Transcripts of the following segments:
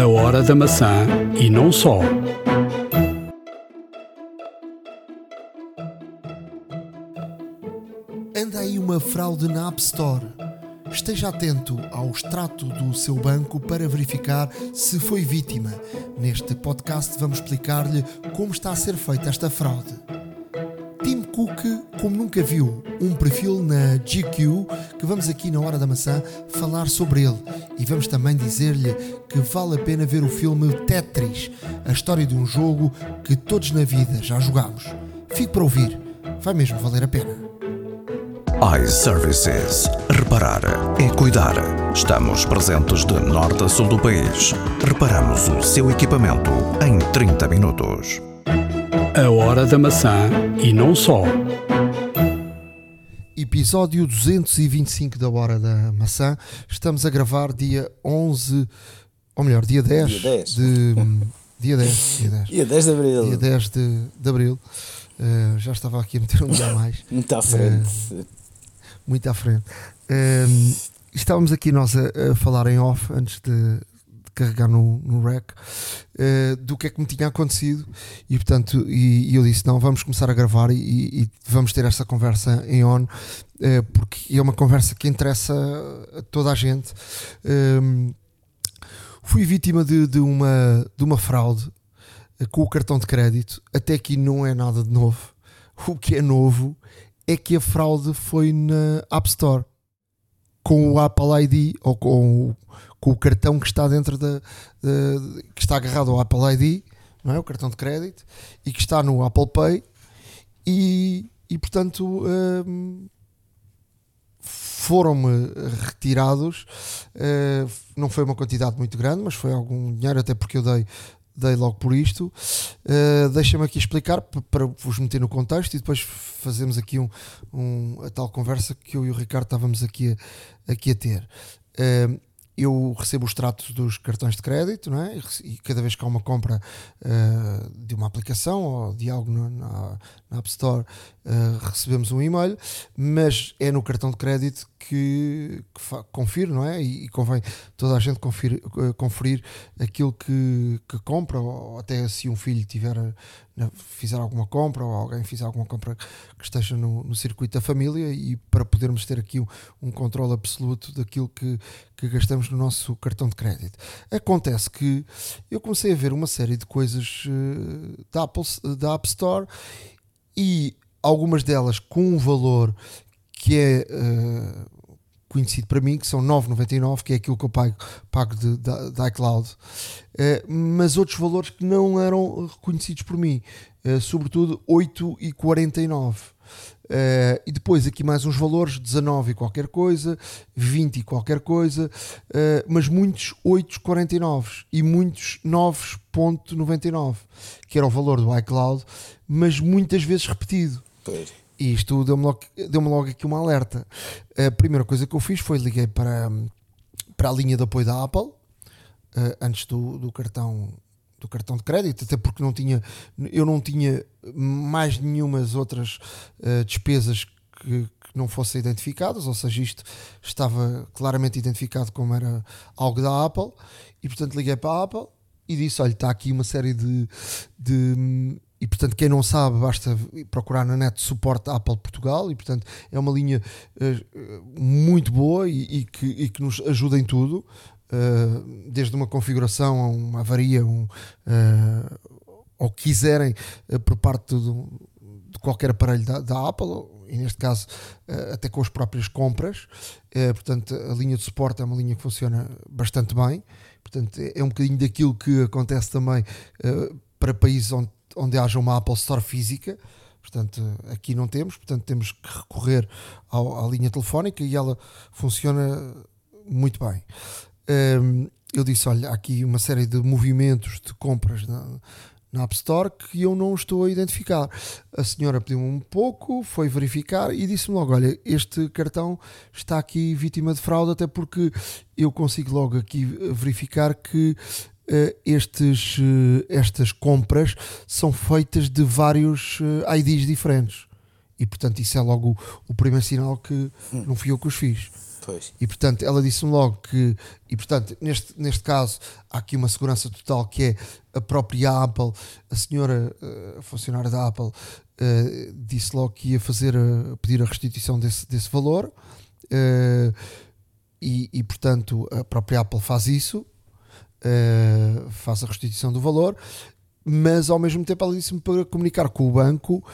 A hora da maçã e não só. Anda aí uma fraude na App Store. Esteja atento ao extrato do seu banco para verificar se foi vítima. Neste podcast vamos explicar-lhe como está a ser feita esta fraude. Cook, como nunca viu, um perfil na GQ que vamos aqui na Hora da Maçã falar sobre ele. E vamos também dizer-lhe que vale a pena ver o filme Tetris, a história de um jogo que todos na vida já jogámos. Fique para ouvir, vai mesmo valer a pena. iServices. Reparar é cuidar. Estamos presentes de norte a sul do país. Reparamos o seu equipamento em 30 minutos. A hora da maçã e não só. Episódio 225 da Hora da Maçã. Estamos a gravar dia 11, ou melhor, dia 10, Dia 10. de. Dia 10, dia 10. Dia 10 de Abril. Dia 10 de, de Abril. Uh, já estava aqui a meter um dia a mais. Muito à frente. muito à frente. Um, estávamos aqui nós a, a falar em off antes de carregar no, no rec uh, do que é que me tinha acontecido. E portanto e, e eu disse não vamos começar a gravar e, e vamos ter esta conversa em on uh, porque é uma conversa que interessa a toda a gente. Um, fui vítima de, de uma de uma fraude uh, com o cartão de crédito até aqui não é nada de novo. O que é novo é que a fraude foi na App Store com o Apple ID ou com o, com o cartão que está dentro da, da- que está agarrado ao Apple ID, não é? O cartão de crédito e que está no Apple Pay e, e portanto hum, foram-me retirados. eh, não foi uma quantidade muito grande, mas foi algum dinheiro, até porque eu dei, dei logo por isto. Uh, Deixa-me aqui explicar para vos meter no contexto e depois fazemos aqui um, um- a tal conversa que eu e o Ricardo estávamos aqui a, aqui a ter. Uh, eu recebo os tratos dos cartões de crédito não é? e, cada vez que há uma compra uh, de uma aplicação ou de algo na- na App Store uh, recebemos um e-mail, mas é no cartão de crédito que, que confiro, não é? E, e convém toda a gente conferir, eh, conferir aquilo que, que compra, ou até se um filho tiver na- fizer alguma compra ou alguém fizer alguma compra que esteja no, no circuito da família e para podermos ter aqui um, um controle absoluto daquilo que, que gastamos no nosso cartão de crédito. Acontece que eu comecei a ver uma série de coisas eh, da, Apple, da App Store e algumas delas com um valor que é eh, conhecido para mim, que são 9,99, que é aquilo que eu pago, pago de, da, da iCloud, Eh, mas outros valores que não eram reconhecidos por mim, eh, sobretudo 8,49. Eh, e depois aqui mais uns valores 19 e qualquer coisa 20 e qualquer coisa eh, mas muitos 8,49 e muitos 9,99 que era o valor do iCloud mas muitas vezes repetido Pois. e isto deu-me logo, deu-me logo aqui uma alerta. A primeira coisa que eu fiz foi liguei para, para a linha de apoio da Apple eh, antes do, do cartão do cartão de crédito, até porque não tinha, eu não tinha mais nenhumas outras eh, despesas que, que não fossem identificadas, ou seja, isto estava claramente identificado como era algo da Apple, e portanto liguei para a Apple e disse: Olha, está aqui uma série de, de- e portanto, quem não sabe, basta procurar na net suporte Apple Portugal. E portanto, é uma linha eh, muito boa e, e que, e que nos ajuda em tudo, eh, desde uma configuração a uma avaria, um, eh, ou quiserem eh, por parte de qualquer aparelho da, da Apple, e neste caso até com as próprias compras. Portanto, a linha de suporte é uma linha que funciona bastante bem. Portanto, é é um bocadinho daquilo que acontece também para países onde, onde haja uma Apple Store física. Portanto, aqui não temos, portanto, temos que recorrer ao- à linha telefónica e ela funciona muito bem. Hum, eu disse: olha, há aqui uma série de movimentos de compras na, na App Store que eu não estou a identificar. A senhora pediu-me um pouco, foi verificar e disse-me logo: olha, este cartão está aqui vítima de fraude, até porque eu consigo logo aqui verificar que eh, estes, eh, estas compras são feitas de vários eh, IDs diferentes. E portanto, isso é logo o, o primeiro sinal que não fui eu que os fiz. Pois. E portanto, ela disse-me logo que, e portanto, neste, neste caso, há aqui uma segurança total que é a própria Apple, a senhora uh, funcionária da Apple, uh, disse logo que ia fazer, uh, pedir a restituição desse, desse valor. E, e, portanto, a própria Apple faz isso, faz a restituição do valor, mas ao mesmo tempo ela disse-me para comunicar com o banco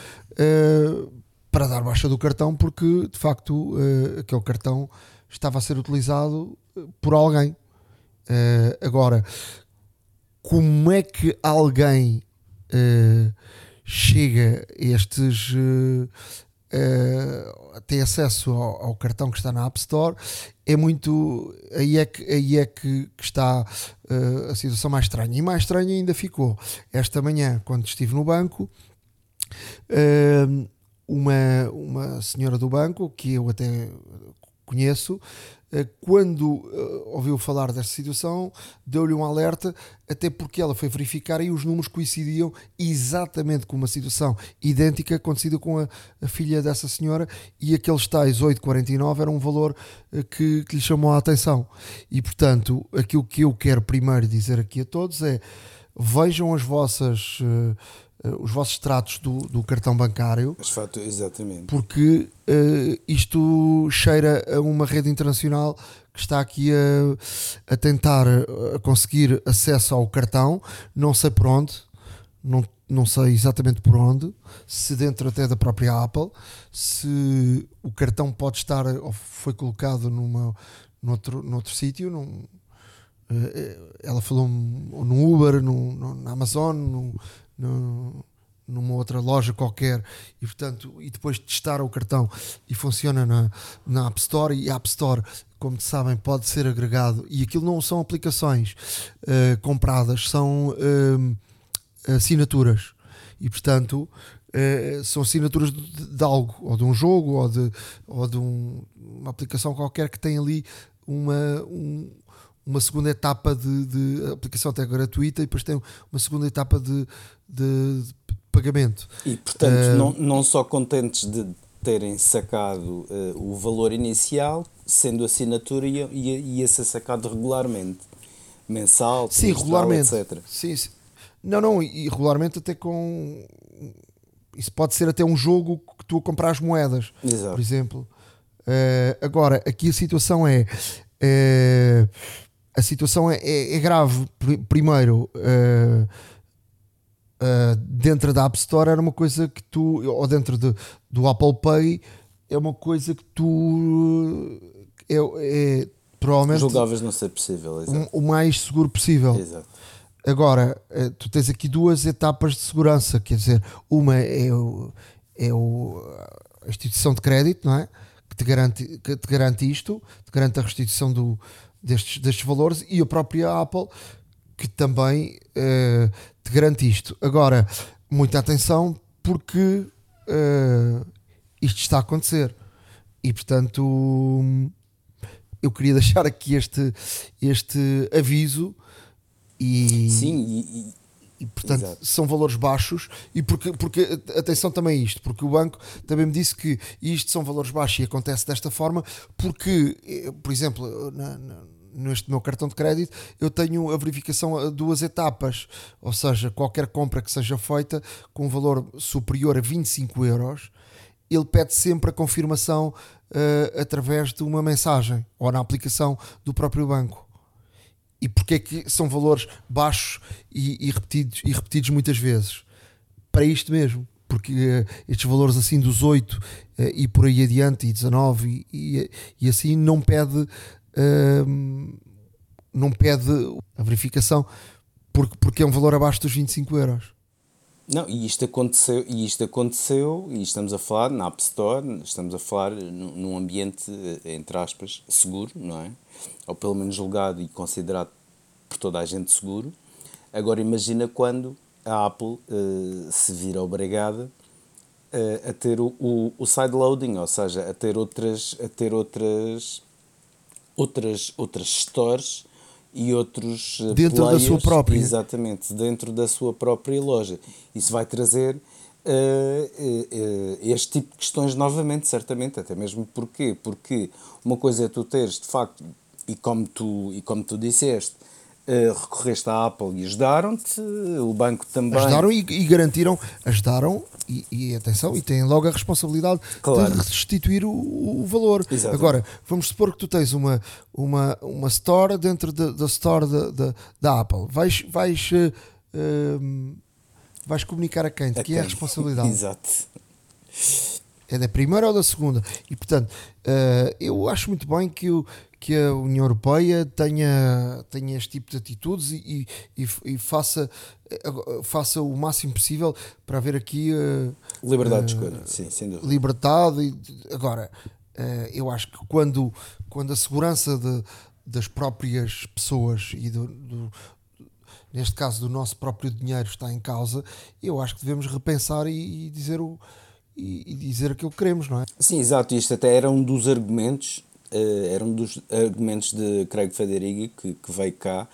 para dar baixa do cartão, porque de facto aquele cartão estava a ser utilizado eh, por alguém. Uh, agora, como é que alguém uh, chega a estes. Uh, uh, tem acesso ao, ao, cartão que está na App Store é muito aí é que, aí é que, que está a situação mais estranha e mais estranha ainda ficou esta manhã quando estive no banco uma, uma senhora do banco que eu até conheço, eh, quando eh, ouviu falar desta situação, deu-lhe um alerta, até porque ela foi verificar e os números coincidiam exatamente com uma situação idêntica acontecida com a, a filha dessa senhora e aqueles tais 8,49 era um valor eh, que, que lhe chamou a atenção. E portanto, aquilo que eu quero primeiro dizer aqui a todos é vejam as vossas os vossos tratos do, do cartão bancário. Fato, exatamente. Porque uh, isto cheira a uma rede internacional que está aqui a, a tentar a conseguir acesso ao cartão, não sei por onde, não, não sei exatamente por onde, se dentro até da própria Apple, se o cartão pode estar ou foi colocado numa, noutro, noutro sítio, num, ela falou no Uber, no, no, na Amazon, no, numa outra loja qualquer e portanto e depois testar o cartão e funciona na, na App Store e App Store como sabem pode ser agregado e aquilo não são aplicações uh, compradas são uh, assinaturas e portanto uh, são assinaturas de, de, algo ou de um jogo ou de, ou de um, uma aplicação qualquer que tem ali uma, um, uma segunda etapa de, de, aplicação até gratuita e depois tem uma segunda etapa de, de, de pagamento. E portanto, uh, não, não só contentes de terem sacado uh, o valor inicial, sendo assinatura, ia, ia, ia ser sacado regularmente, mensal, sim, regularmente, etc. Sim, sim. Não, não, e regularmente até com. Isso pode ser até um jogo que tu compras moedas, Exato. por exemplo. Uh, agora, aqui a situação é a situação é, é, é grave. Primeiro, uh, uh, dentro da App Store era uma coisa que tu, ou dentro de, do Apple Pay, é uma coisa que tu é, é provavelmente julgavas não ser possível, um, o mais seguro possível. Exato. Agora, uh, tu tens aqui duas etapas de segurança, quer dizer, uma é, o, é o, a instituição de crédito, não é? Que te garante, que te garante isto, te garante a restituição do, destes, destes valores e a própria Apple que também uh, te garante isto. Agora, muita atenção porque uh, isto está a acontecer e portanto eu queria deixar aqui este, este aviso e, Sim, e, e portanto Exato. são valores baixos e porque, porque atenção também a isto, porque o banco também me disse que isto são valores baixos e acontece desta forma porque, eh, por exemplo, na, na, neste meu cartão de crédito eu tenho a verificação a duas etapas, ou seja, qualquer compra que seja feita com um valor superior a 25 euros, ele pede sempre a confirmação uh, através de uma mensagem ou na aplicação do próprio banco. E porque é que são valores baixos e, e repetidos, e repetidos muitas vezes? Para isto mesmo porque uh, estes valores assim dos 8 uh, e por aí adiante, e 19 e, e, e assim, não pede não pede a verificação porque, porque é um valor abaixo dos 25 euros. Não, e isto aconteceu, e isto aconteceu, e estamos a falar na App Store, estamos a falar num ambiente, entre aspas, seguro, não é? Ou pelo menos julgado e considerado por toda a gente seguro. Agora imagina quando a Apple uh, se vira obrigada uh, a ter o, o, o sideloading, ou seja, a ter outras, a ter outras outras, outras stores e outros eh, dentro players, da sua própria. Exatamente dentro da sua própria loja. Isso vai trazer uh, este tipo de questões novamente, certamente, até mesmo porquê? Porque uma coisa é tu teres, de facto, e como tu, e como tu disseste, Uh, recorreste à Apple e ajudaram-te, o banco também. Ajudaram e, e garantiram, ajudaram e, e, atenção, e têm logo a responsabilidade claro. de restituir o, o valor. Exatamente. Agora, vamos supor que tu tens uma, uma, uma store dentro da, da store da, da, da, Apple. Vais, vais, uh, uh, vais comunicar a quem? De que é a responsabilidade? Exato. É da primeira ou da segunda? E portanto, uh, eu acho muito bem que o, que a União Europeia tenha, tenha este tipo de atitudes e, e, e faça, faça o máximo possível para haver aqui uh, liberdade uh, de escolha, sim, sem dúvida. Liberdade. Agora, uh, eu acho que quando, quando a segurança de, das próprias pessoas e do, do, neste caso do nosso próprio dinheiro está em causa, eu acho que devemos repensar e, e dizer o e, dizer aquilo que queremos, não é? Sim, exato. Isto até era um dos argumentos era um dos argumentos de Craig Federighi, que, que veio cá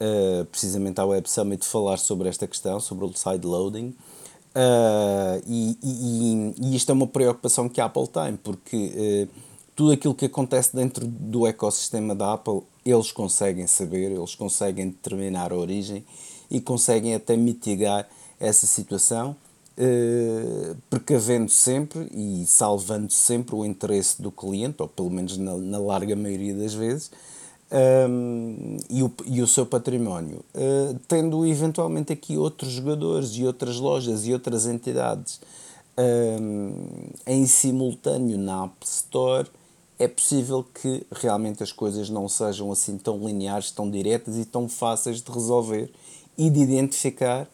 uh, precisamente à Web Summit falar sobre esta questão, sobre o sideloading. Uh, e, e, e, isto é uma preocupação que a Apple tem, porque uh, tudo aquilo que acontece dentro do ecossistema da Apple, eles conseguem saber, eles conseguem determinar a origem e conseguem até mitigar essa situação Uh, precavendo sempre e salvando sempre o interesse do cliente, ou pelo menos na, na larga maioria das vezes, um, ehm, e, o, e o seu património. Uh, tendo eventualmente aqui outros jogadores e outras lojas e outras entidades um, ehm, em simultâneo na App Store, é possível que realmente as coisas não sejam assim tão lineares, tão diretas e tão fáceis de resolver e de identificar.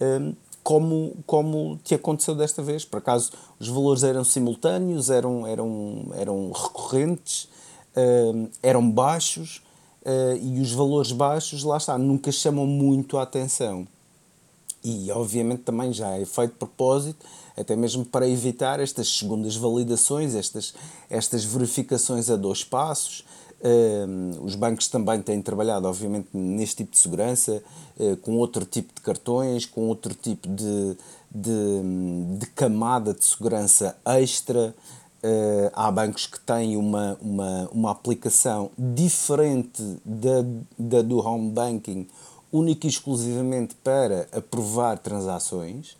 Ehm, como, como te aconteceu desta vez. Por acaso, os valores eram simultâneos, eram, eram, eram recorrentes, uh, eram baixos, uh, e os valores baixos, lá está, nunca chamam muito a atenção. E, obviamente, também já é feito propósito, até mesmo para evitar estas segundas validações, estas, estas verificações a dois passos, Uh, os bancos também têm trabalhado, obviamente, neste tipo de segurança, uh, com outro tipo de cartões, com outro tipo de, de, de camada de segurança extra. Uh, há bancos que têm uma, uma, uma aplicação diferente da, da do home banking, única e exclusivamente para aprovar transações,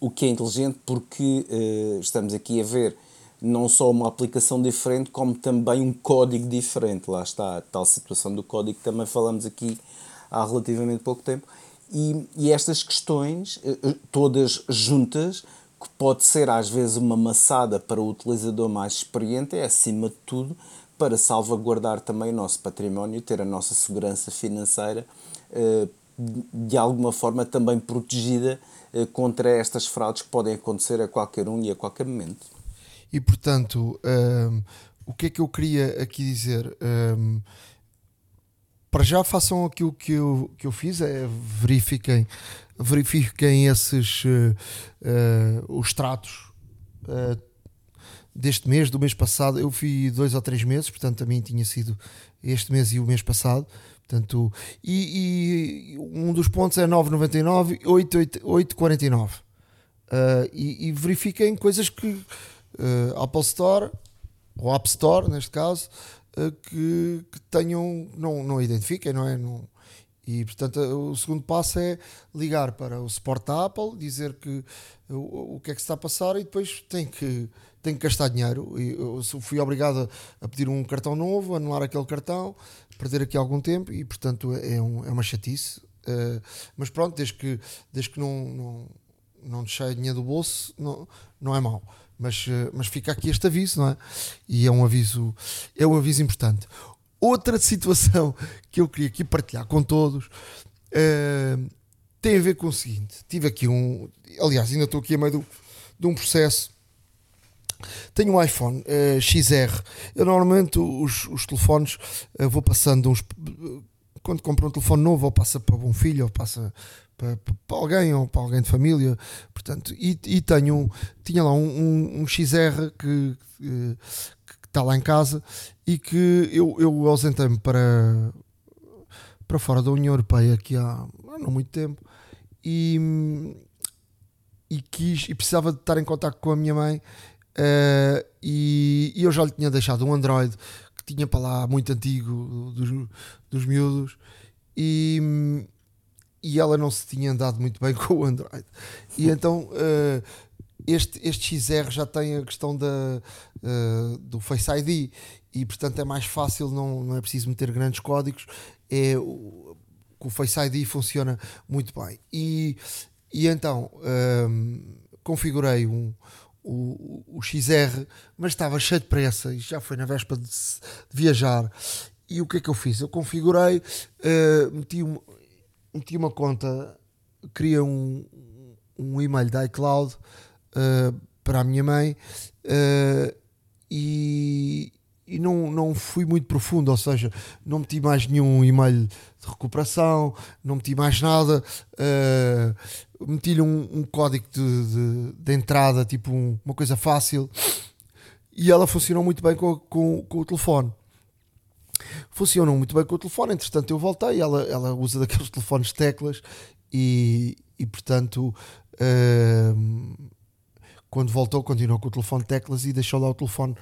o que é inteligente porque uh, estamos aqui a ver não só uma aplicação diferente, como também um código diferente. Lá está a tal situação do código que também falamos aqui há relativamente pouco tempo. E, e estas questões, eh, eh, todas juntas, que pode ser às vezes uma maçada para o utilizador mais experiente, é acima de tudo para salvaguardar também o nosso património, ter a nossa segurança financeira eh, de alguma forma também protegida contra estas fraudes que podem acontecer a qualquer um e a qualquer momento. E portanto, um, o que é que eu queria aqui dizer? Um, para já façam aquilo que eu, que eu fiz, é verifiquem, verifiquem esses uh, uh, os tratos uh, deste mês, do mês passado. Eu fui dois ou três meses, portanto, a mim tinha sido este mês e o mês passado. Portanto, e, e um dos pontos é 9,99, 8,49. Uh, e, e verifiquem coisas que uh, Apple Store ou App Store, neste caso, uh, que, que, tenham, não, não identifiquem, não é? Não, e portanto, o segundo passo é ligar para o suporte da Apple, dizer que o, o que é que se está a passar e depois tem que, tem que gastar dinheiro. Eu fui obrigado a pedir um cartão novo, anular aquele cartão, perder aqui algum tempo e portanto é, um, é uma chatice. Uh, mas pronto, desde que, desde que não, não, não deixei dinheiro do bolso, não, não é mau. Mas, eh, mas fica aqui este aviso, não é? E é um aviso, é um aviso importante. Outra situação que eu queria aqui partilhar com todos uh, tem a ver com o seguinte: tive aqui um. Aliás, ainda estou aqui a meio do, de um processo. Tenho um iPhone uh, XR. Eu normalmente os, os telefones uh, vou passando uns. Quando compro um telefone novo, ou passa para um filho, ou passa para, para, alguém ou para alguém de família. Portanto, e, e tenho, tinha lá um, um, um XR que, que, que, está lá em casa e que eu, eu ausentei-me para, para fora da União Europeia aqui há, há não muito tempo e, e quis e precisava de estar em contato com a minha mãe uh, e, e, eu já lhe tinha deixado um Android que tinha para lá muito antigo dos, dos miúdos e, e ela não se tinha andado muito bem com o Android e então uh, este, este XR já tem a questão da, uh, do Face ID e portanto é mais fácil, não, não é preciso meter grandes códigos é, o, o Face ID funciona muito bem e e então um, configurei um, o, o, XR, mas estava cheio de pressa e já foi na véspera de, de viajar. E o que é que eu fiz? Eu configurei, uh, meti, um, meti uma conta, criei um, um e-mail da iCloud uh, para a minha mãe uh, e, e não, não fui muito profundo, ou seja, não meti mais nenhum e-mail de recuperação, não meti mais nada, uh, meti-lhe um, um, código de, de, de entrada, tipo um, uma coisa fácil, e ela funcionou muito bem com, com, com, o telefone. Funcionou muito bem com o telefone, entretanto eu voltei, ela, ela usa daqueles telefones teclas e, e portanto uh, quando voltou continuou com o telefone teclas e deixou lá o telefone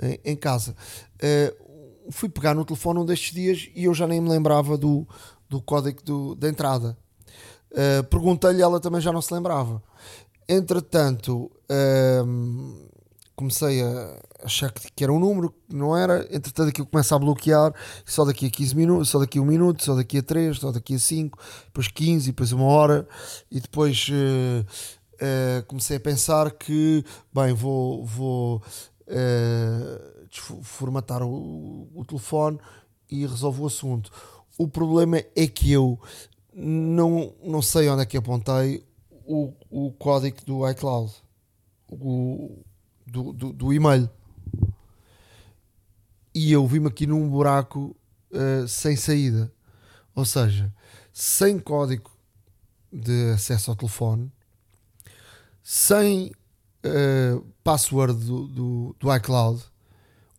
em, em casa. Uh, fui pegar no telefone um destes dias e eu já nem me lembrava do, do código do, da entrada. Uh, Perguntei-lhe, ela também já não se lembrava. Entretanto, uh, comecei a achar que era um número, não era. Entretanto, aquilo começa a bloquear, só daqui a 15 minutos, só daqui a 1 minuto, só daqui a 3, só daqui a 5, depois 15, depois uma hora, e depois uh, uh, comecei a pensar que, bem, vou, vou uh, formatar o, o, telefone e resolve o assunto. O problema é que eu não, não sei onde é que apontei o, o código do iCloud, o, do, do, do e-mail. E eu vi-me aqui num buraco uh, sem saída. Ou seja, sem código de acesso ao telefone, sem uh, password do, do, do, iCloud,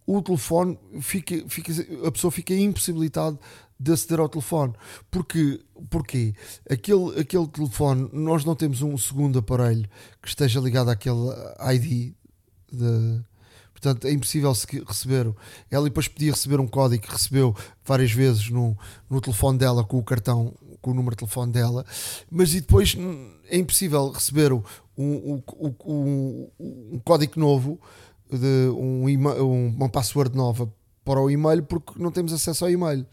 o telefone fica, fica, a pessoa fica impossibilitada de aceder ao telefone. Porque, porque aquele, aquele telefone, nós não temos um segundo aparelho que esteja ligado àquele ID. De, portanto, é impossível receber. Ela depois podia receber um código que recebeu várias vezes no, no telefone dela com o cartão, com o número de telefone dela, mas e depois é impossível receber o, um, um, um, código novo, de um, uma password nova para o e-mail porque não temos acesso ao e-mail.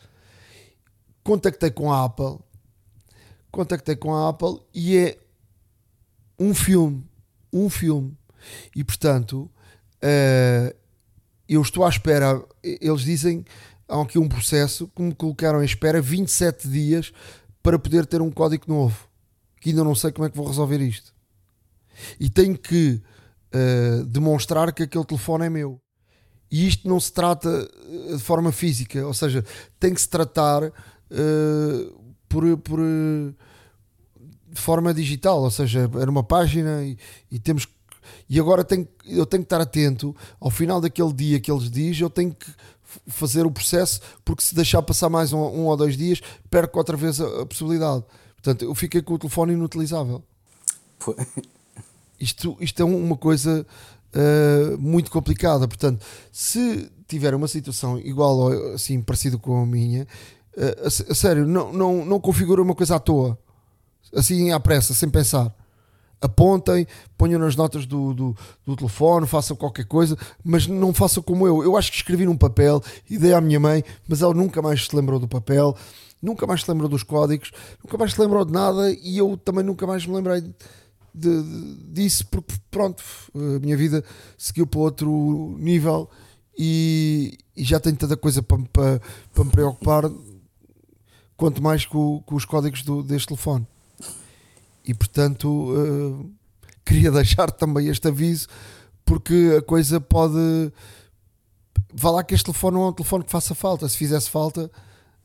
Contactei com a Apple, contactei com a Apple e é um filme, um filme. E portanto, uh, eu estou à espera. Eles dizem há aqui um processo que me colocaram à espera 27 dias para poder ter um código novo. Que ainda não sei como é que vou resolver isto e tenho que uh, demonstrar que aquele telefone é meu. E isto não se trata eh, de forma física, ou seja, tem que se tratar uh, por, por de forma digital, ou seja, era uma página e, e temos e agora tenho, eu tenho que estar atento ao final daquele dia que eles dizem, eu tenho que fazer o processo, porque se deixar passar mais um, um ou dois dias, perco outra vez a, a, possibilidade. Portanto, eu fiquei com o telefone inutilizável isto, isto é uma coisa uh, muito complicada. Portanto, se tiver uma situação igual ou assim parecida com a minha, uh, a, a, sério, não, não, não configura uma coisa à toa, assim à pressa, sem pensar. Apontem, ponham nas notas do, do, do, telefone, façam qualquer coisa, mas não façam como eu. Eu acho que escrevi num papel e dei à minha mãe, mas ela nunca mais se lembrou do papel, nunca mais se lembrou dos códigos, nunca mais se lembrou de nada e eu também nunca mais me lembrei de, de, disso, porque pronto, a minha vida seguiu para outro nível e, e já tenho tanta coisa para, para, para me preocupar, quanto mais com, com os códigos do, deste telefone. E portanto, uh, queria deixar também este aviso, porque a coisa pode. Vá lá que este telefone não é um telefone que faça falta. Se fizesse falta,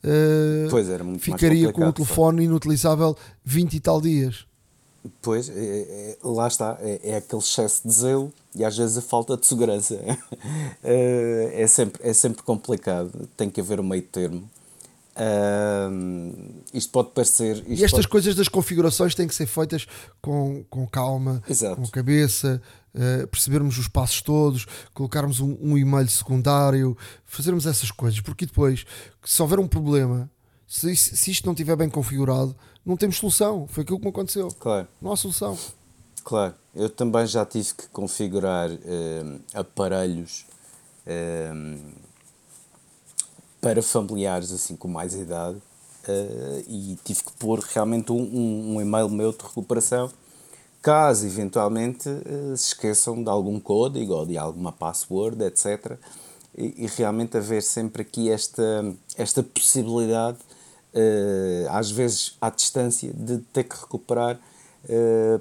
uh, ficaria com o telefone inutilizável 20 e tal dias. Pois, é, é, lá está, é, é, aquele excesso de zelo e às vezes a falta de segurança. é, sempre, é sempre complicado, tem que haver um meio termo. Um, isto pode parecer. Isto e estas pode... coisas das configurações têm que ser feitas com, com calma, Exato. com cabeça, uh, percebermos os passos todos, colocarmos um, um, e-mail secundário, fazermos essas coisas, porque depois, se houver um problema, se, se isto não estiver bem configurado, não temos solução. Foi aquilo que me aconteceu. Claro. Não há solução. Claro, eu também já tive que configurar uh, aparelhos. Uh, para familiares assim com mais idade uh, e tive que pôr realmente um, um, um, e-mail meu de recuperação caso eventualmente uh, se esqueçam de algum código ou de alguma password, etc. E, e realmente haver sempre aqui esta, esta possibilidade, uh, às vezes à distância, de ter que recuperar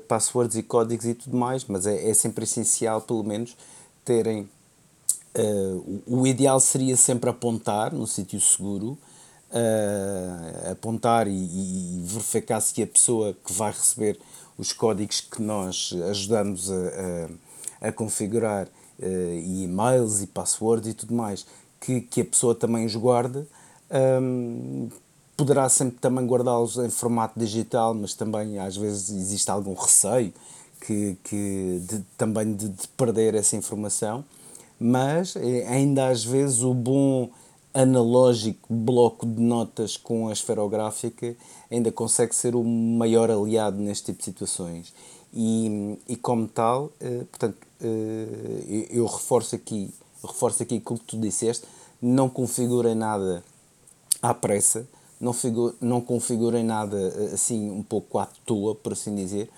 passwords e códigos e tudo mais, mas é, é sempre essencial, pelo menos, terem Uh, o ideal seria sempre apontar no sítio seguro, uh, apontar e, e, verificar se a pessoa que vai receber os códigos que nós ajudamos a, a, a configurar, uh, e e-mails e passwords e tudo mais, que, que a pessoa também os guarde. Um, poderá sempre também guardá-los em formato digital, mas também às vezes existe algum receio que, que de, também de, de perder essa informação mas eh, ainda às vezes o bom analógico bloco de notas com a esferográfica ainda consegue ser o maior aliado neste tipo de situações. E, e como tal, eh, portanto, eh, eu reforço aqui, reforço aqui aquilo que tu disseste, não configurem nada à pressa, não, figu, não configurem nada assim um pouco à toa, por assim dizer,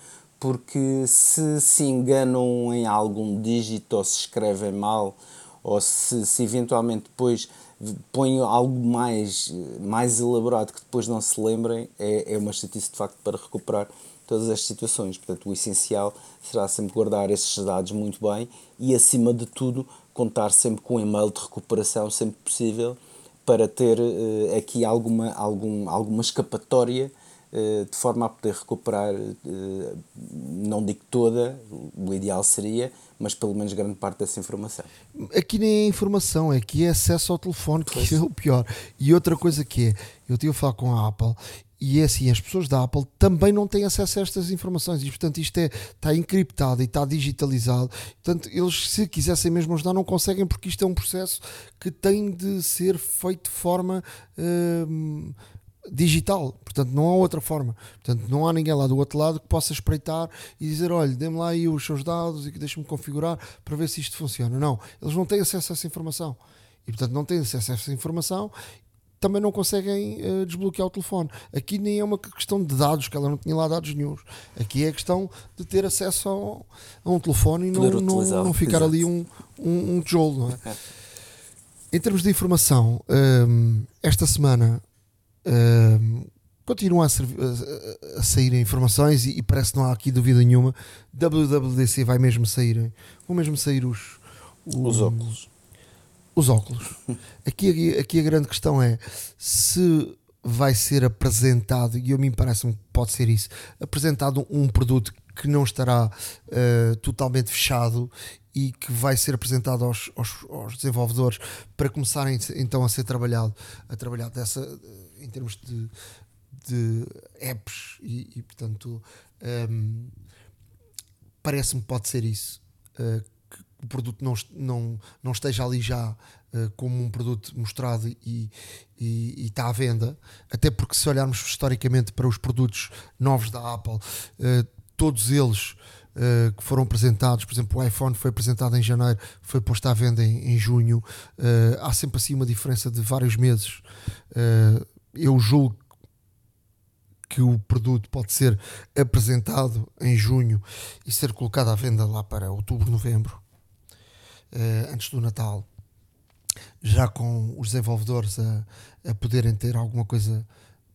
porque se se enganam em algum dígito ou se escrevem mal ou se, se eventualmente depois põem algo mais, mais elaborado que depois não se lembrem, é, é uma chatice de facto para recuperar todas as situações. Portanto, o essencial será sempre guardar esses dados muito bem e, acima de tudo, contar sempre com um e-mail de recuperação sempre possível para ter uh, aqui alguma, algum, alguma escapatória eh, de forma a poder recuperar, eh, não digo toda, o ideal seria, mas pelo menos grande parte dessa informação. Aqui nem é informação, aqui é acesso ao telefone, que pois. é o pior. E outra coisa que é, eu tive a falar com a Apple e é assim, as pessoas da Apple também não têm acesso a estas informações e portanto isto é, está encriptado e está digitalizado portanto eles se quisessem mesmo ajudar não conseguem porque isto é um processo que tem de ser feito de forma hum, digital, portanto não há outra forma. Portanto, não há ninguém lá do outro lado que possa espreitar e dizer: olha, dê-me lá aí os seus dados e que deixe-me configurar para ver se isto funciona. Não, eles não têm acesso a essa informação. E portanto, não têm acesso a essa informação, também não conseguem uh, desbloquear o telefone. Aqui nem é uma questão de dados, que ela não tinha lá dados nenhum. Aqui é a questão de ter acesso ao, a um telefone e não, não, não, ficar ali um, um, um tijolo. É? em termos de informação, um, ehm, esta semana Uh, continuam a, a, a, sair informações e, e, parece que não há aqui dúvida nenhuma. WWDC vai mesmo sair, vão mesmo sair os, os, os óculos. Os óculos. aqui, aqui a grande questão é se vai ser apresentado, e a mim parece-me que pode ser isso, apresentado um produto que não estará uh, totalmente fechado e que vai ser apresentado aos, aos, aos, desenvolvedores para começarem então a ser trabalhado, a trabalhar dessa em termos de, de apps e, e portanto um, parece-me pode ser isso uh, que o produto não, não, não esteja ali já uh, como um produto mostrado e, e, e, está à venda até porque se olharmos historicamente para os produtos novos da Apple uh, todos eles que foram apresentados, por exemplo, o iPhone foi apresentado em janeiro, foi posto à venda em, em junho. Há sempre assim uma diferença de vários meses. Eu julgo que o produto pode ser apresentado em junho e ser colocado à venda lá para outubro, novembro, uh, antes do Natal, já com os desenvolvedores a, a poderem ter alguma coisa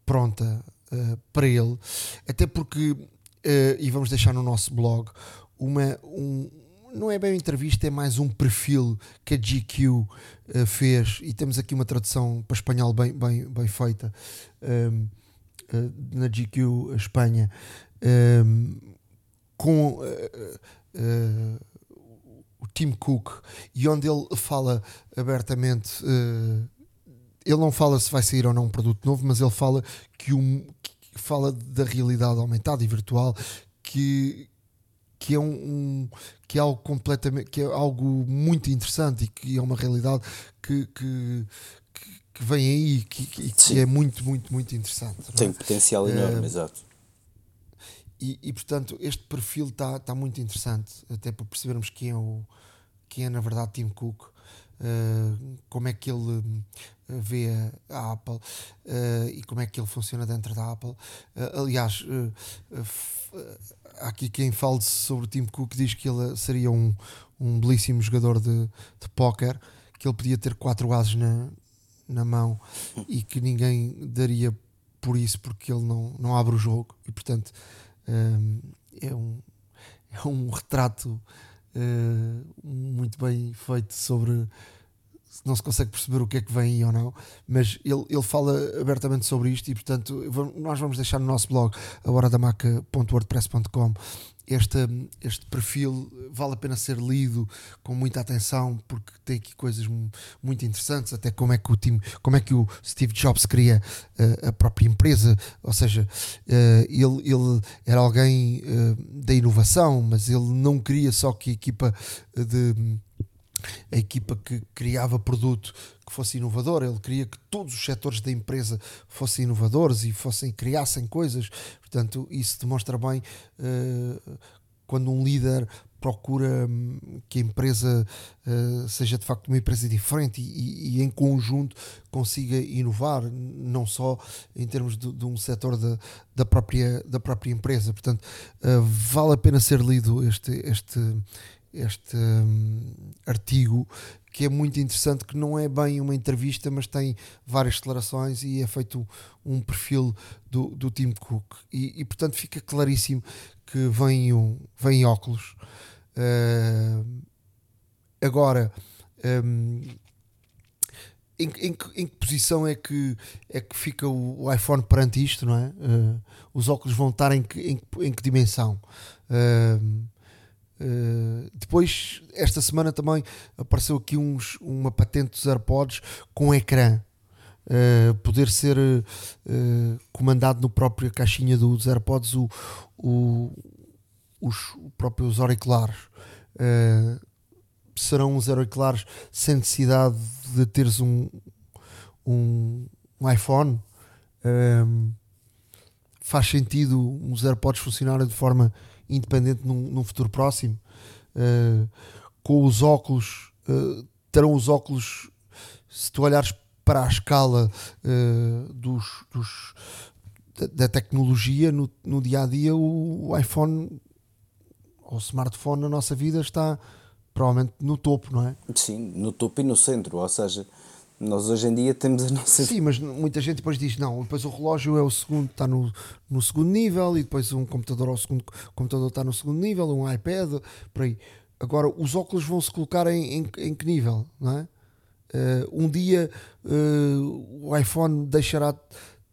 pronta uh, para ele, até porque, uh, e vamos deixar no nosso blog, uma, um, não é bem uma entrevista, é mais um perfil que a GQ uh, fez. E temos aqui uma tradução para espanhol bem, bem, bem feita um, ehm, uh, eh, na GQ Espanha. Um, ehm, com uh, o Tim Cook. E onde ele fala abertamente ele não fala se vai sair ou não um produto novo, mas ele fala que, um, que fala da realidade aumentada e virtual que, que é um, um, que é algo completamente que é algo muito interessante e que é uma realidade que, que, que vem aí que, que, que é muito, muito, muito interessante. É? Tem potencial enorme, uh, exato. E, e, portanto, este perfil está tá muito interessante, até para percebermos quem é, o, quem é na verdade Tim Cook, uh, como é que ele vê a, Apple uh, e como é que ele funciona dentro da Apple. aliás, há aqui quem fale sobre o Tim Cook diz que ele seria um, um belíssimo jogador de, de póquer, que ele podia ter quatro ases na, na mão e que ninguém daria por isso porque ele não, não abre o jogo e portanto é, um, é um retrato uh, muito bem feito sobre não se consegue perceber o que é que vem ou não, mas ele, ele fala abertamente sobre isto e portanto nós vamos deixar no nosso blog ahoradamaca.wordpress.com este, este perfil vale a pena ser lido com muita atenção porque tem aqui coisas muito interessantes, até como é que o time, como é que o Steve Jobs cria uh, a própria empresa, ou seja, uh, ele, ele era alguém uh, da inovação, mas ele não queria só que a equipa de a equipa que criava produto que fosse inovador, ele queria que todos os setores da empresa fossem inovadores e fossem criassem coisas. Portanto, isso demonstra bem uh, quando um líder procura hum, que a empresa uh, seja de facto uma empresa diferente e, e, em conjunto consiga inovar, não só em termos de, de um setor da, da, própria, da própria empresa. Portanto, uh, vale a pena ser lido este, este, este um, artigo que é muito interessante, que não é bem uma entrevista, mas tem várias declarações e é feito um perfil do, do Tim Cook. E, e portanto fica claríssimo que vem, um, vem óculos. Uh, agora, um, em, em, em, que posição é que, é que fica o, o iPhone perante isto, não é? Uh, os óculos vão estar em que, em, em que dimensão? Uh, Uh, depois, esta semana também apareceu aqui uns, uma patente dos AirPods com ecrã. Uh, poder ser uh, comandado no próprio caixinha dos AirPods o, o, os próprios auriculares. serão os auriculares sem necessidade de teres um, um, um iPhone. faz sentido os AirPods funcionarem de forma independente num, num futuro próximo. Uh, com os óculos, uh, terão os óculos, se tu olhares para a escala uh, dos, dos da, da, tecnologia no, no dia a dia, o, o iPhone ou o smartphone na nossa vida está provavelmente no topo, não é? Sim, no topo e no centro, ou seja, nós hoje em dia temos a nossa. Sim, mas muita gente depois diz: não, depois o relógio é o segundo, está no, no segundo nível, e depois um computador, ao segundo, computador está no segundo nível, um iPad, por aí. Agora, os óculos vão se colocar em, em, em que nível? Não é? Uh, um dia uh, o iPhone deixará de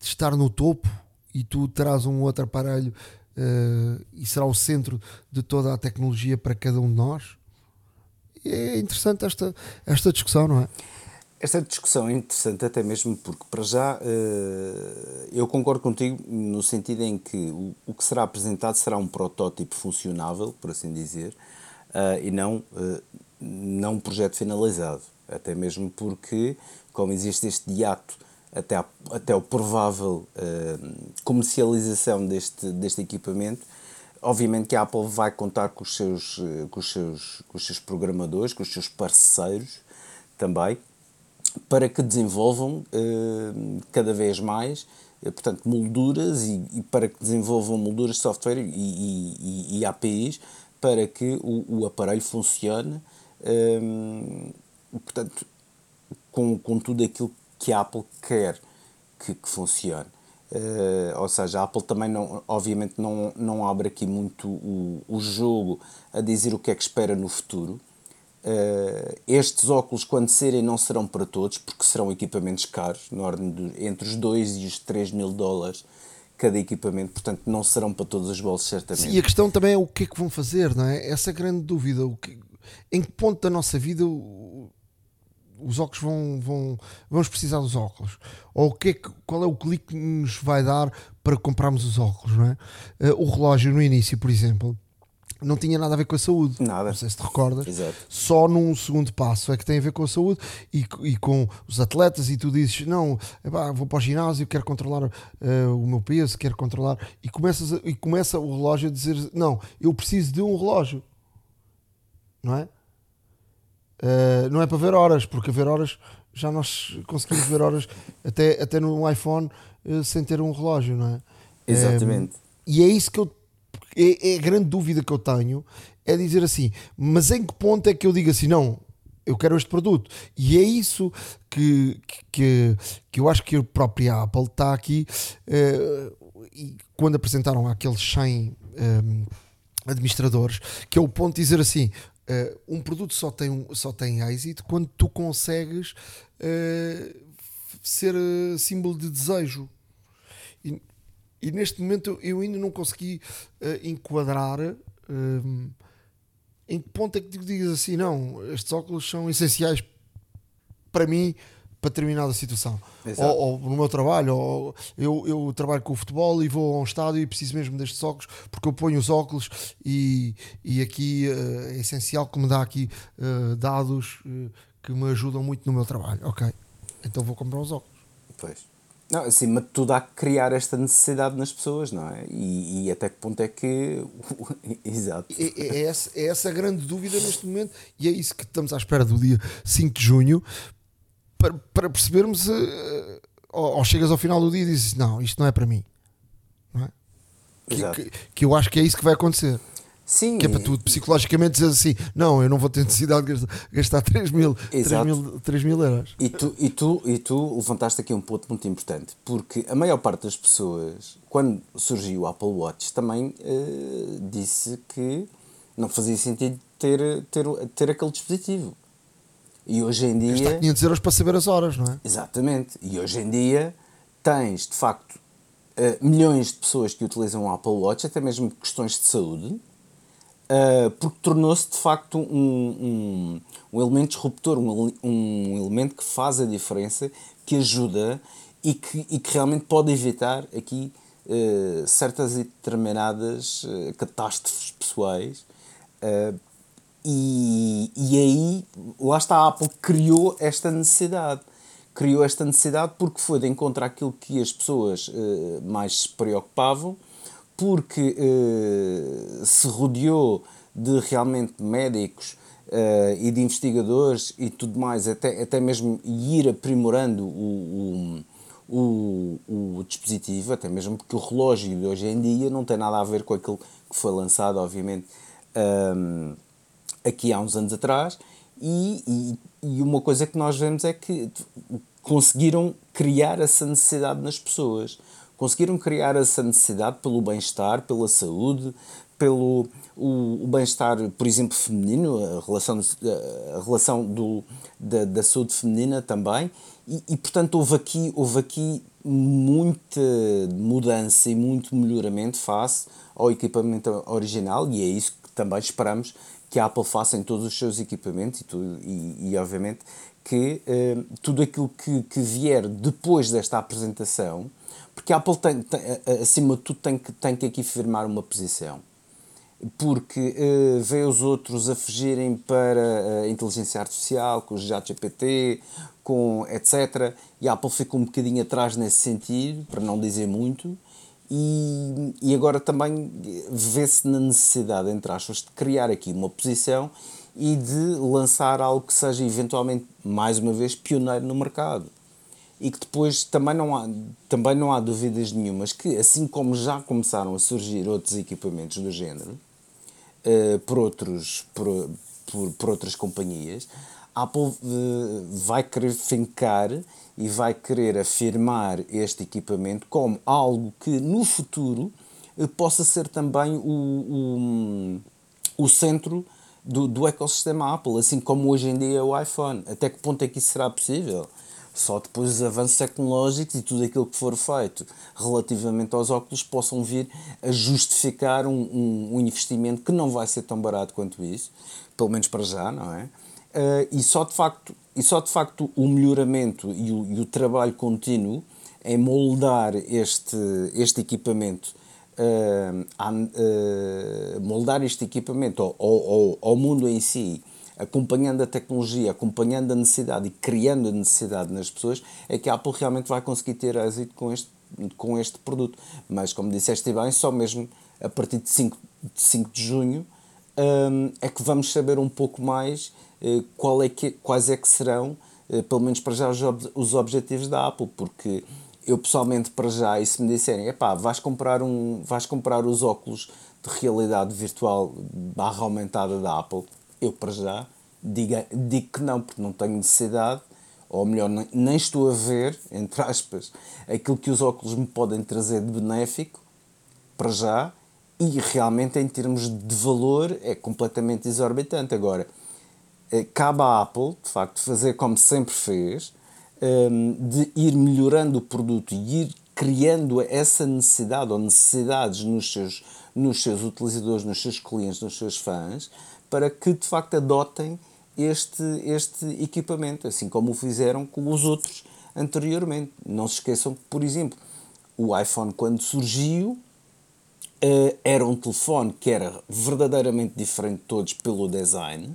estar no topo e tu terás um outro aparelho uh, e será o centro de toda a tecnologia para cada um de nós. É interessante esta, esta discussão, não é? Esta discussão é interessante até mesmo porque, para já, eh, eu concordo contigo no sentido em que o que será apresentado será um protótipo funcionável, por assim dizer, eh, e não, eh, não um projeto finalizado. Até mesmo porque, como existe este hiato até, a, até o provável comercialização deste, deste equipamento, obviamente que a Apple vai contar com os seus, com os seus, com os seus programadores, com os seus parceiros também, para que desenvolvam uh, cada vez mais, uh, portanto, molduras e, e, para que desenvolvam molduras de software e, e, e APIs para que o, o aparelho funcione, um, portanto, com, com tudo aquilo que a Apple quer que, que funcione. Uh, ou seja, a Apple também não, obviamente não, não abre aqui muito o, o jogo a dizer o que é que espera no futuro, Uh, estes óculos, quando serem, não serão para todos, porque serão equipamentos caros, na ordem de, entre os 2 e os 3 mil dólares cada equipamento, portanto não serão para todos os bolsos, certamente. Sim, e a questão também é o que é que vão fazer, não é? Essa é grande dúvida. O que, em que ponto da nossa vida os óculos vão, vão. Vamos precisar dos óculos. Ou o que é que, qual é o clique que nos vai dar para comprarmos os óculos, não é? Eh, o relógio no início, por exemplo, não tinha nada a ver com a saúde. Nada. Não sei se te recordas. Exato. Só num segundo passo é que tem a ver com a saúde e, e com os atletas. E tu dizes: Não, epá, vou para o ginásio, quero controlar eh, o meu peso, quero controlar. E, começas a- e começa o relógio a dizer: Não, eu preciso de um relógio. Não é? Eh, não é para ver horas, porque a ver horas já nós conseguimos ver horas até, até no iPhone eh, sem ter um relógio, não é? Exatamente. E é isso que eu. É, é a grande dúvida que eu tenho. É dizer assim, mas em que ponto é que eu digo assim, não, eu quero este produto? E é isso que, que, que eu acho que a própria Apple está aqui. eh, e quando apresentaram aqueles 100 ehm, administradores, que é o ponto de dizer assim. eh, um produto só tem, um- só tem êxito quando tu consegues eh, ser símbolo de desejo. E neste momento eu- ainda não consegui eh, enquadrar ehm, em que ponto é que tu digas assim, não, estes óculos são essenciais para mim para determinada situação. Ou, ou no meu trabalho, ou eu, eu trabalho com o futebol e vou a um estádio e preciso mesmo destes óculos porque eu ponho os óculos e, e aqui eh, é essencial que me dá aqui eh, dados eh, que me ajudam muito no meu trabalho. Ok, então vou comprar os óculos. Pois. Não, acima de tudo há que criar esta necessidade nas pessoas, não é? E, e até que ponto é que. Exato. É, é- é essa, é essa a grande dúvida neste momento e é isso que estamos à espera do dia 5 de junho para, para percebermos eh, ou, ou chegas ao final do dia e dizes não, isto não é para mim não é? que, que- que eu acho que é isso que vai acontecer Sim. que é para tu psicologicamente dizer assim não, eu não vou ter necessidade de gastar, gastar 3 mil, 3 Exato. mil, 3 mil euros E tu, e, tu, e tu levantaste aqui um ponto muito importante, porque a maior parte das pessoas, quando surgiu o Apple Watch, também eh, disse que não fazia sentido ter, ter, ter aquele dispositivo. E hoje em dia. gastar 500 euros para saber as horas não é? Exatamente. E hoje em dia tens, de facto, eh, milhões de pessoas que utilizam o Apple Watch, até mesmo questões de saúde, eh, porque tornou-se, de facto, um, um, um elemento disruptor, um, um elemento que faz a diferença, que ajuda e que, e que realmente pode evitar aqui eh, certas e determinadas eh, catástrofes pessoais. eh, e, e aí, lá está, a Apple criou esta necessidade. Criou esta necessidade porque foi de encontrar aquilo que as pessoas mais se preocupavam, porque eh, se rodeou de realmente médicos eh, e de investigadores e tudo mais, até, até mesmo ir aprimorando o, o, o, o dispositivo, até mesmo porque o relógio de hoje em dia não tem nada a ver com aquilo que foi lançado, obviamente. ehm, aqui há uns anos atrás e, e, e uma coisa que nós vemos é que conseguiram criar essa necessidade nas pessoas conseguiram criar essa necessidade pelo bem-estar, pela saúde, pelo o, o bem-estar, por exemplo, feminino, a relação, a relação do, da, da saúde feminina também, e, e, portanto houve aqui, houve aqui muita mudança e muito melhoramento face ao equipamento original, e é isso que também esperamos que a Apple faça em todos os seus equipamentos e, tudo, e, e obviamente que eh, tudo aquilo que, que vier depois desta apresentação, porque a Apple tem, tem, acima de tudo tem que, tem que aqui firmar uma posição porque uh, vê os outros a fugirem para a inteligência artificial, com o ChatGPT, com etc. E a Apple fica um bocadinho atrás nesse sentido, para não dizer muito, e, e agora também vê-se na necessidade, entre aspas, de criar aqui uma posição e de lançar algo que seja eventualmente, mais uma vez, pioneiro no mercado. E que depois também não há, também não há dúvidas nenhumas que, assim como já começaram a surgir outros equipamentos do género, uh, por, outros, por, por, por, outras companhias, a Apple uh, vai querer fincar e vai querer afirmar este equipamento como algo que no futuro uh, possa ser também o, o, o centro do, do ecossistema Apple, assim como hoje em dia é o iPhone. Até que ponto é que isso será possível? Só depois dos avanços tecnológicos e tudo aquilo que for feito relativamente aos óculos possam vir a justificar um, um, um investimento que não vai ser tão barato quanto isso, pelo menos para já, não é? Uh, e só de facto e só de facto o melhoramento e o, e o trabalho contínuo em moldar este, este equipamento uh, uh, moldar este equipamento ao, ao, ao, mundo em si, acompanhando a tecnologia, acompanhando a necessidade e criando a necessidade nas pessoas, é que a Apple realmente vai conseguir ter êxito com este, com este produto. Mas, como disseste bem, só mesmo a partir de 5 de, 5 de junho um, é que vamos saber um pouco mais uh, qual é que, quais é que serão, pelo menos para já, os, ob os objetivos da Apple, porque eu pessoalmente para já, e se me disserem, epá, vais comprar, um, vais comprar os óculos de realidade virtual barra aumentada da Apple, eu para já digo, digo que não, porque não tenho necessidade, ou melhor, nem, estou a ver, entre aspas, aquilo que os óculos me podem trazer de benéfico, para já, e realmente em termos de valor é completamente exorbitante. Agora, eh, cabe à Apple, de facto, fazer como sempre fez, um, de ir melhorando o produto e ir criando essa necessidade ou necessidades nos seus, nos seus utilizadores, nos seus clientes, nos seus fãs, para que de facto adotem este, este equipamento, assim como o fizeram com os outros anteriormente. Não se esqueçam que, por exemplo, o iPhone, quando surgiu, uh, era um telefone que era verdadeiramente diferente de todos pelo design,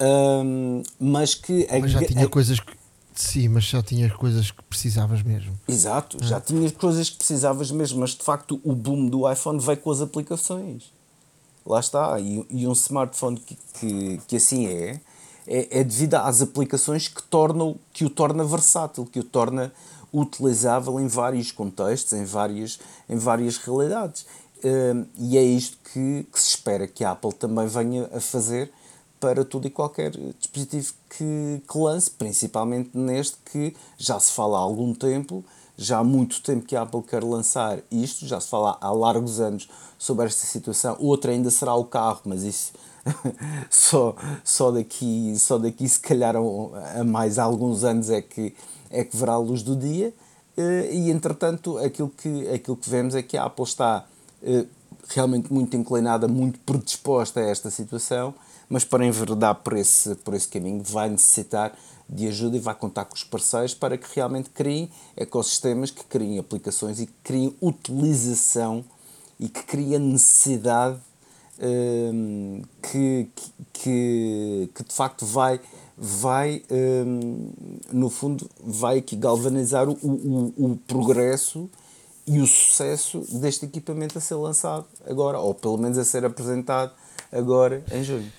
um, mas que. Mas já tinha a, coisas que Sim, mas já tinhas coisas que precisavas mesmo. Exato, já tinhas coisas que precisavas mesmo, mas de facto o boom do iPhone veio com as aplicações. Lá está, e, e um smartphone que, que, que assim é, é, é, devido às aplicações que, tornam, que o torna versátil, que o torna utilizável em vários contextos, em várias, em várias realidades. Uh, e é isto que, que se espera que a Apple também venha a fazer para todo e qualquer dispositivo que, que lance, principalmente neste que já se fala há algum tempo, já há muito tempo que a Apple quer lançar isto, já se fala há largos anos sobre esta situação. Outra ainda será o carro, mas isso só, só, daqui, só daqui se calhar a mais alguns anos é que, é que verá a luz do dia. Eh, e entretanto, aquilo que, aquilo que vemos é que a Apple está eh, realmente muito inclinada, muito predisposta a esta situação mas para enverdar por esse, por esse caminho vai necessitar de ajuda e vai contar com os parceiros para que realmente criem ecossistemas, que criem aplicações e que criem utilização e que criem necessidade um, que, que, que de facto vai, vai um, no fundo, vai aqui galvanizar o, o, o progresso e o sucesso deste equipamento a ser lançado agora, ou pelo menos a ser apresentado agora em junho.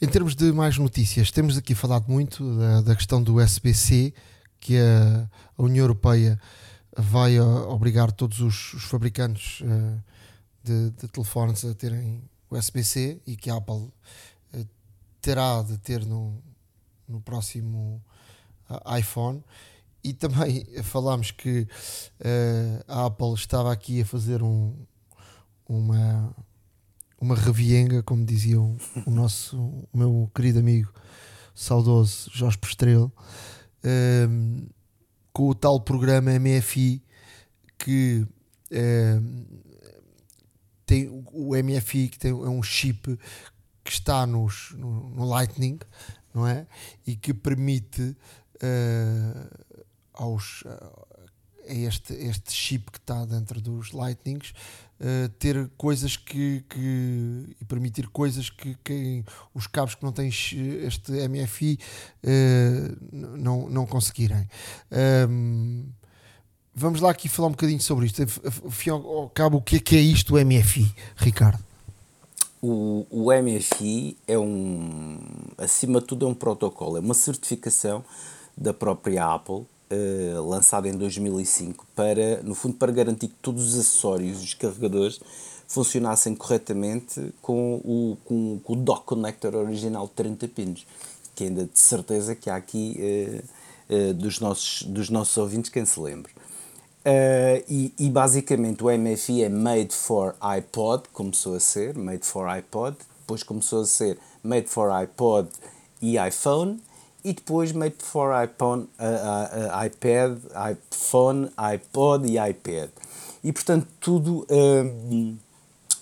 Em termos de mais notícias, temos aqui falado muito da, da questão do SBC, que a, a União Europeia vai uh, obrigar todos os, os fabricantes uh, de, de, telefones a terem o SBC e que a Apple uh, terá de ter no, no próximo uh, iPhone. E também falámos que a Apple estava aqui a fazer um, uma uma revienga, como dizia o, nosso, o meu querido amigo saudoso Jorge Postrelo, um, ehm, com o tal programa MFI que um, ehm, tem o MFI que tem, é um chip que está nos, no, no Lightning, não é? E que permite uh, aos, uh, este, este chip que está dentro dos Lightnings uh, ter coisas que, que, e permitir coisas que, que, os cabos que não têm este MFI uh, eh, não, não conseguirem. Um, vamos lá aqui falar um bocadinho sobre isto. Afinal, ao cabo, o que é que é isto, o MFI, Ricardo? O, o MFI é um, acima de tudo, é um protocolo, é uma certificação da própria Apple uh, lançado em 2005 para, no fundo, para garantir que todos os acessórios, os carregadores, funcionassem corretamente com o, com, com o dock connector original de 30 pinos, que ainda de certeza que há aqui uh, uh, dos, nossos, dos nossos ouvintes quem se lembre. Uh, e, e, basicamente o MFI é Made for iPod, começou a ser, Made for iPod, depois começou a ser Made for iPod e iPhone, e depois made for iPhone, uh, uh, iPad, iPhone, iPod e iPad. E portanto tudo, uh,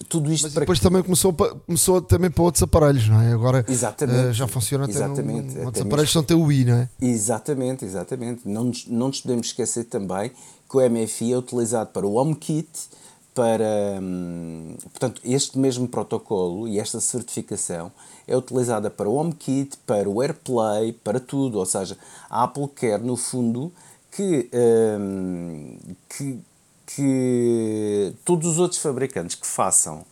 tudo isto Mas para depois também começou, pa- começou também para outros aparelhos, não é? Agora Exatamente. eh, já funciona até Exatamente. num- outros mesmo- aparelhos que não têm o I, não é? Exatamente, exatamente. Não nos, não nos podemos esquecer também que o MFI é utilizado para o HomeKit, para. hum, portanto, este mesmo protocolo e esta certificação é utilizada para o HomeKit, para o AirPlay, para tudo. Ou seja, a Apple quer, no fundo, que, hum, que, que todos os outros fabricantes que façam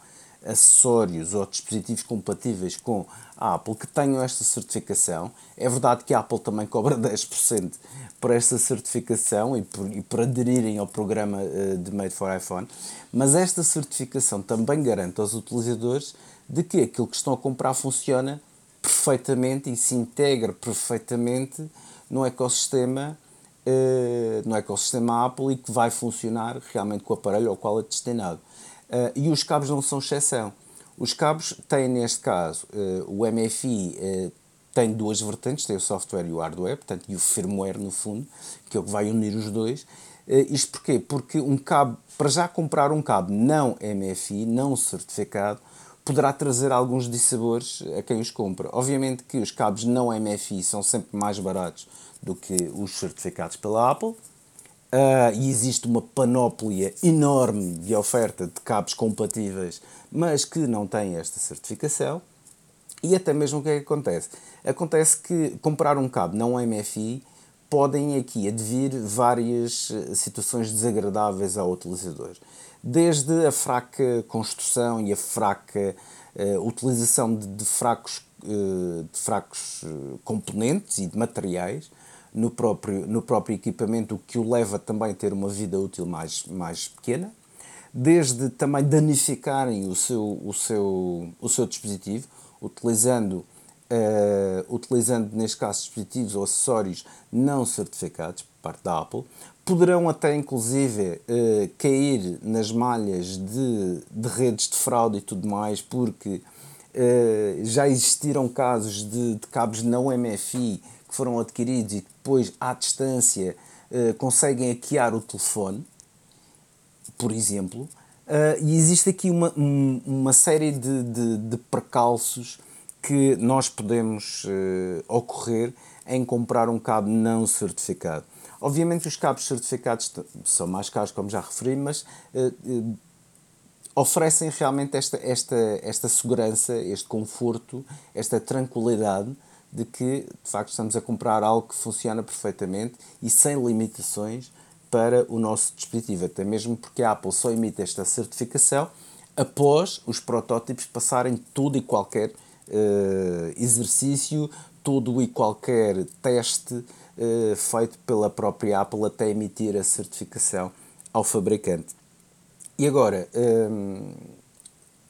acessórios ou dispositivos compatíveis com a Apple que tenham esta certificação. É verdade que a Apple também cobra 10% por esta certificação e por, e por aderirem ao programa eh, de Made for iPhone, mas esta certificação também garante aos utilizadores de que aquilo que estão a comprar funciona perfeitamente e se integra perfeitamente no ecossistema eh, no ecossistema Apple e que vai funcionar realmente com o aparelho ao qual é destinado. Eh, e os cabos não são exceção. Os cabos têm, neste caso, eh, o MFI eh, tem duas vertentes, tem o software e o hardware, portanto, e o firmware, no fundo, que é o que vai unir os dois. Isto porquê? Porque um cabo, para já comprar um cabo não MFI, não certificado, poderá trazer alguns dissabores a quem os compra. Obviamente que os cabos não MFI são sempre mais baratos do que os certificados pela Apple, ah, e existe uma panóplia enorme de oferta de cabos compatíveis, mas que não têm esta certificação. E até mesmo o que é que acontece? Acontece que comprar um cabo não MFI podem aqui advir várias eh, situações desagradáveis ao utilizador. Desde a fraca construção e a fraca eh, utilização de, de fracos, eh, de fracos eh, componentes e de materiais, no próprio, no próprio equipamento, o que o leva também a ter uma vida útil mais, mais pequena, desde também danificarem o seu, o seu, o seu dispositivo, utilizando, eh, utilizando, neste caso, dispositivos ou acessórios não certificados por parte da Apple, poderão até, inclusive, eh, cair nas malhas de, de redes de fraude e tudo mais, porque eh, já existiram casos de, de cabos não MFI que foram adquiridos e que depois, à distância, eh, conseguem hackear o telefone, por exemplo, e existe aqui uma, um- uma série de, de, de percalços que nós podemos ocorrer em comprar um cabo não certificado. Obviamente os cabos certificados são mais caros, como já referi, mas eh, oferecem realmente esta, esta, esta segurança, este conforto, esta tranquilidade de que de facto estamos a comprar algo que funciona perfeitamente e sem limitações para o nosso dispositivo, até mesmo porque a Apple só emite esta certificação após os protótipos passarem todo e qualquer eh, exercício, todo e qualquer teste eh, feito pela própria Apple até emitir a certificação ao fabricante. E agora, hum,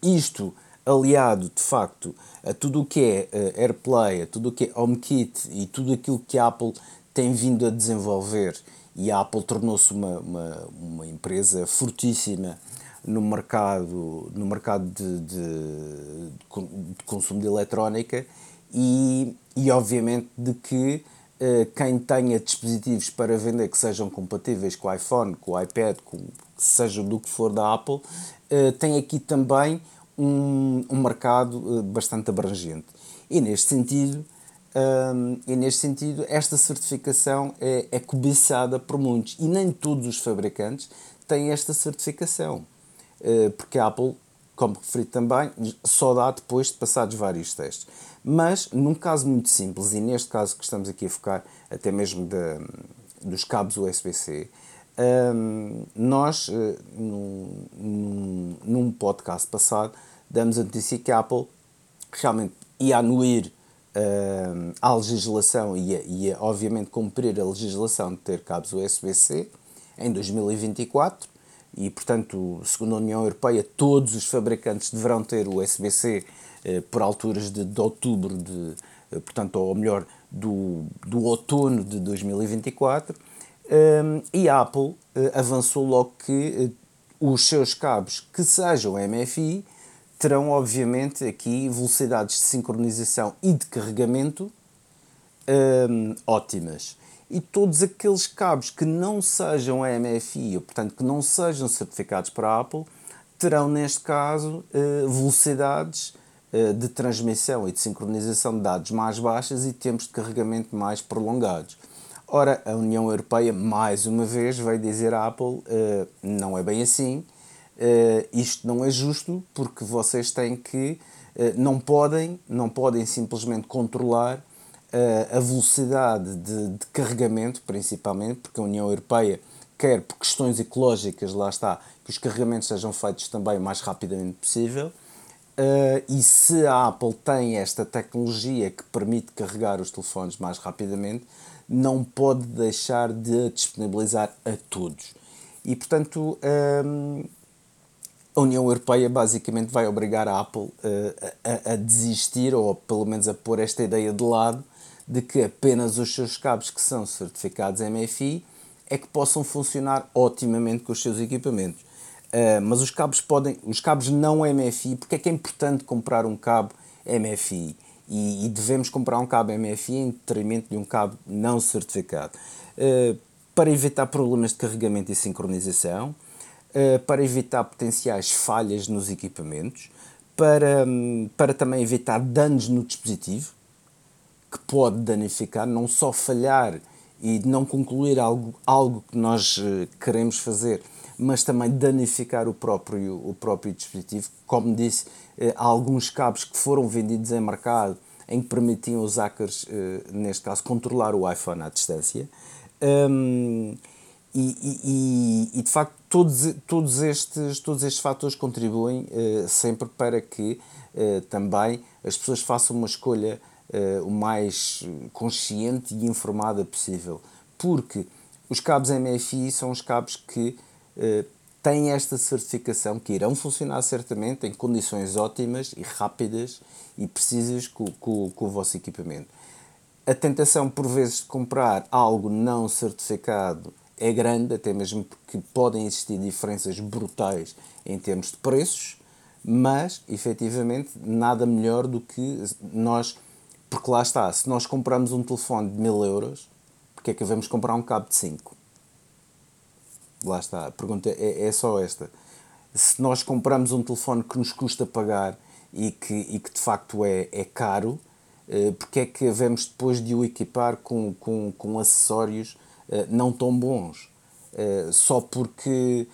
isto aliado de facto a tudo o que é eh, AirPlay, a tudo o que é HomeKit e tudo aquilo que a Apple tem vindo a desenvolver, e a Apple tornou-se uma, uma, uma empresa fortíssima no mercado, no mercado de, de, de con- de consumo de eletrónica e, e obviamente de que quem tenha dispositivos para vender que sejam compatíveis com o iPhone, com o iPad, com seja do que for da Apple, eh, tem aqui também um, um mercado eh, bastante abrangente. E neste sentido, hum, e neste sentido, esta certificação é, é cobiçada por muitos e nem todos os fabricantes têm esta certificação, Eh, porque a Apple, como referi também, só dá depois de passados vários testes. Mas, num caso muito simples, e neste caso que estamos aqui a focar, até mesmo da- dos cabos USB-C, hum, nós, eh, num, num, podcast passado, damos a notícia que a Apple realmente ia anuir hum, à legislação e ia, ia, obviamente, cumprir a legislação de ter cabos USB-C em 2024 e, portanto, segundo a União Europeia, todos os fabricantes deverão ter USB-C por alturas de, de outubro, de, eh, portanto, ou melhor, do, do outono de 2024. Um, e a Apple eh, avançou logo que eh, os seus cabos que sejam MFI terão, obviamente, aqui velocidades de sincronização e de carregamento hum, ótimas. E todos aqueles cabos que não sejam MFI, ou portanto que não sejam certificados para a Apple, terão, neste caso, velocidades de transmissão e de sincronização de dados mais baixas e tempos de carregamento mais prolongados. Ora, a União Europeia, mais uma vez, veio dizer à Apple: não é bem assim, isto não é justo, porque vocês têm que. não, podem, não podem simplesmente controlar a velocidade de, de, carregamento, principalmente, porque a União Europeia quer, por questões ecológicas, lá está, que os carregamentos sejam feitos também o mais rapidamente possível. Uh, e se a Apple tem esta tecnologia que permite carregar os telefones mais rapidamente, não pode deixar de disponibilizar a todos. E portanto, um, a União Europeia basicamente vai obrigar a Apple uh, a, a, desistir, ou pelo menos a pôr esta ideia de lado, de que apenas os seus cabos que são certificados MFI é que possam funcionar otimamente com os seus equipamentos. Uh, mas os cabos podem, os cabos não MFI, porque é que é importante comprar um cabo MFI? E, e devemos comprar um cabo MFI em detrimento de um cabo não certificado. Uh, para evitar problemas de carregamento e sincronização, uh, para evitar potenciais falhas nos equipamentos, para, um, para também evitar danos no dispositivo, que pode danificar, não só falhar e não concluir algo, algo que nós eh, queremos fazer, mas também danificar o próprio, o próprio dispositivo. Como disse, eh, há alguns cabos que foram vendidos em mercado em que permitiam os hackers, eh, neste caso, controlar o iPhone à distância. Um, e, e, e, de facto todos, todos, estes, todos estes fatores contribuem uh, sempre para que também as pessoas façam uma escolha o mais consciente e informada possível. Porque os cabos MFI são os cabos que têm esta certificação, que irão funcionar certamente em condições ótimas e rápidas e precisas com, com, com o vosso equipamento. A tentação, por vezes, de comprar algo não certificado é grande, até mesmo porque podem existir diferenças brutais em termos de preços, mas efetivamente nada melhor do que nós porque lá está, se nós compramos um telefone de mil euros, porque é que devemos comprar um cabo de 5? Lá está, a pergunta é, é só esta. Se nós compramos um telefone que nos custa pagar e que, e que de facto é, é caro, eh, porque é que devemos depois de o equipar com, com, com acessórios eh, não tão bons? Eh, só porque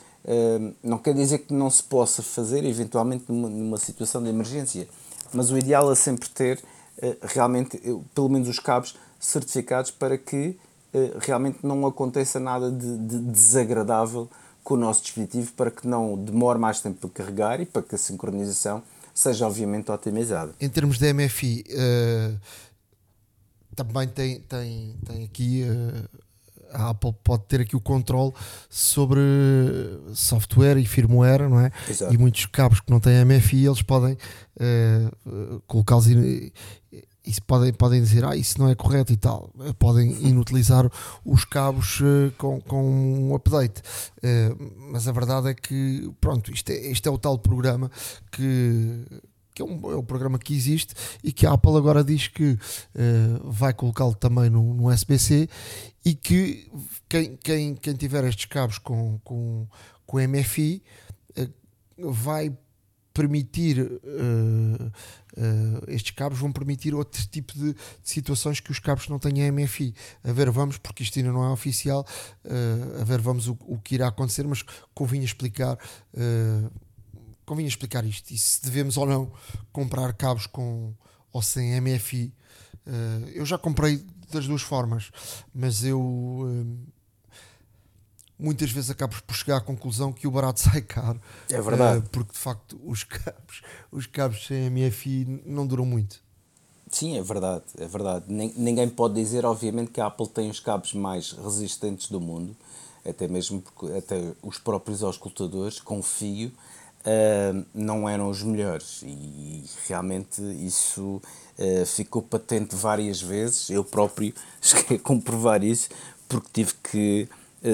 não quer dizer que não se possa fazer, eventualmente, numa, numa situação de emergência. Mas o ideal é sempre ter realmente, pelo menos os cabos certificados para que realmente não aconteça nada de, de desagradável com o nosso dispositivo para que não demore mais tempo para carregar e para que a sincronização seja obviamente otimizada. Em termos de MFI, uh, eh, também tem, tem, tem aqui uh, a Apple pode ter aqui o controle sobre software e firmware, não é? Exato. E muitos cabos que não têm MFI, eles podem uh, colocá-los isso podem, podem dizer, ah, isso não é correto e tal. Podem inutilizar os cabos uh, com, com um update. Uh, mas a verdade é que, pronto, isto é, isto é o tal programa que, que é, um, é um programa que existe e que a Apple agora diz que uh, vai colocá-lo também no, no SBC e que quem, quem, quem tiver estes cabos com, com, com MFI vai permitir uh, uh, estes cabos vão permitir outro tipo de, de, situações que os cabos não têm MFI. A ver, vamos, porque isto ainda não é oficial, uh, a ver, vamos o, o, que irá acontecer, mas convinha explicar. convinha explicar isto e se devemos ou não comprar cabos com ou sem MFI. eu já comprei das duas formas, mas eu muitas vezes acabas por chegar à conclusão que o barato sai caro. É verdade. Uh, porque de facto os cabos, os cabos sem MFI não duram muito. Sim, é verdade, é verdade. Ninguém pode dizer, obviamente, que a Apple tem os cabos mais resistentes do mundo, até mesmo porque até os próprios auscultadores com fio uh, não eram os melhores e realmente isso uh, ficou patente várias vezes. Eu próprio cheguei a comprovar isso porque tive que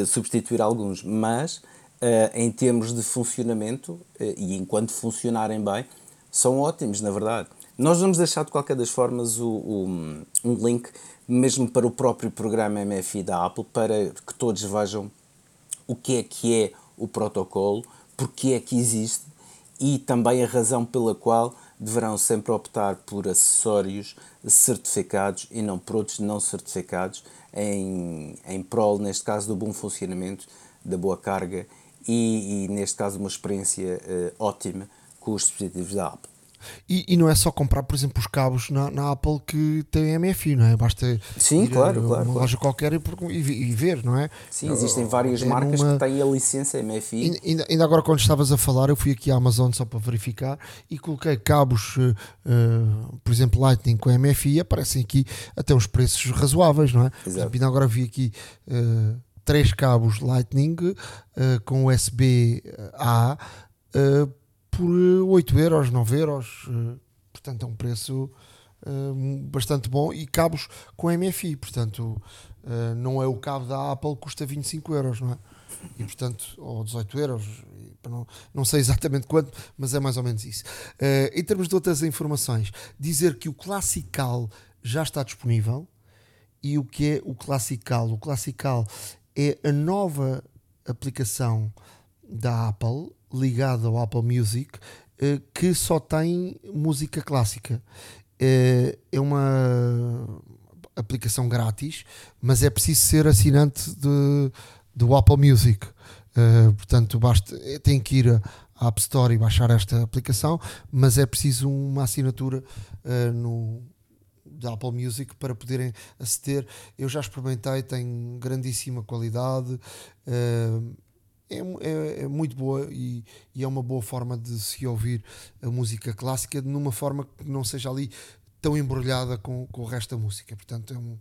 substituir alguns, mas uh, em termos de funcionamento uh, e enquanto funcionarem bem, são ótimos, na verdade. Nós vamos deixar de qualquer das formas o, o, um link mesmo para o próprio programa MFI da Apple para que todos vejam o que é que é o protocolo, porque é que existe e também a razão pela qual deverão sempre optar por acessórios certificados e não por outros não certificados em, em prol, neste caso, do bom funcionamento, da boa carga e, e neste caso, uma experiência uh, ótima com os dispositivos da Apple. E, e, não é só comprar, por exemplo, os cabos na, na Apple que têm MFI, não é? Basta Sim, ir claro, a claro, uma loja qualquer e, e, ver, não é? Sim, existem várias é marcas numa... que têm a licença MFI. Ainda, ainda, agora, quando estavas a falar, eu fui aqui à Amazon só para verificar e coloquei cabos, uh, uh, por exemplo, Lightning com MFI e aparecem aqui até uns preços razoáveis, não é? Exato. Por exemplo, ainda agora vi aqui. Uh, três cabos Lightning com USB-A por 8 euros, 9 euros. Eh, portanto, é um preço eh, bastante bom e cabos com MFI. Portanto, eh, não é o cabo da Apple que custa 25 euros, não é? E portanto, ou 18 euros, não, não sei exatamente quanto, mas é mais ou menos isso. em termos de outras informações, dizer que o Classical já está disponível. E o que é o Classical? O Classical é a nova aplicação da Apple ligado ao Apple Music uh, que só tem música clássica. Uh, é uma aplicação grátis, mas é preciso ser assinante de, do Apple Music. Uh, portanto, basta, tem que ir à App Store e baixar esta aplicação, mas é preciso uma assinatura no da Apple Music para poderem aceder. Eu já experimentei, tem grandíssima qualidade. Uh, é, é, é, muito boa e, e, é uma boa forma de se ouvir a música clássica numa forma que não seja ali tão embrulhada com, com o resto da música. Portanto, é um,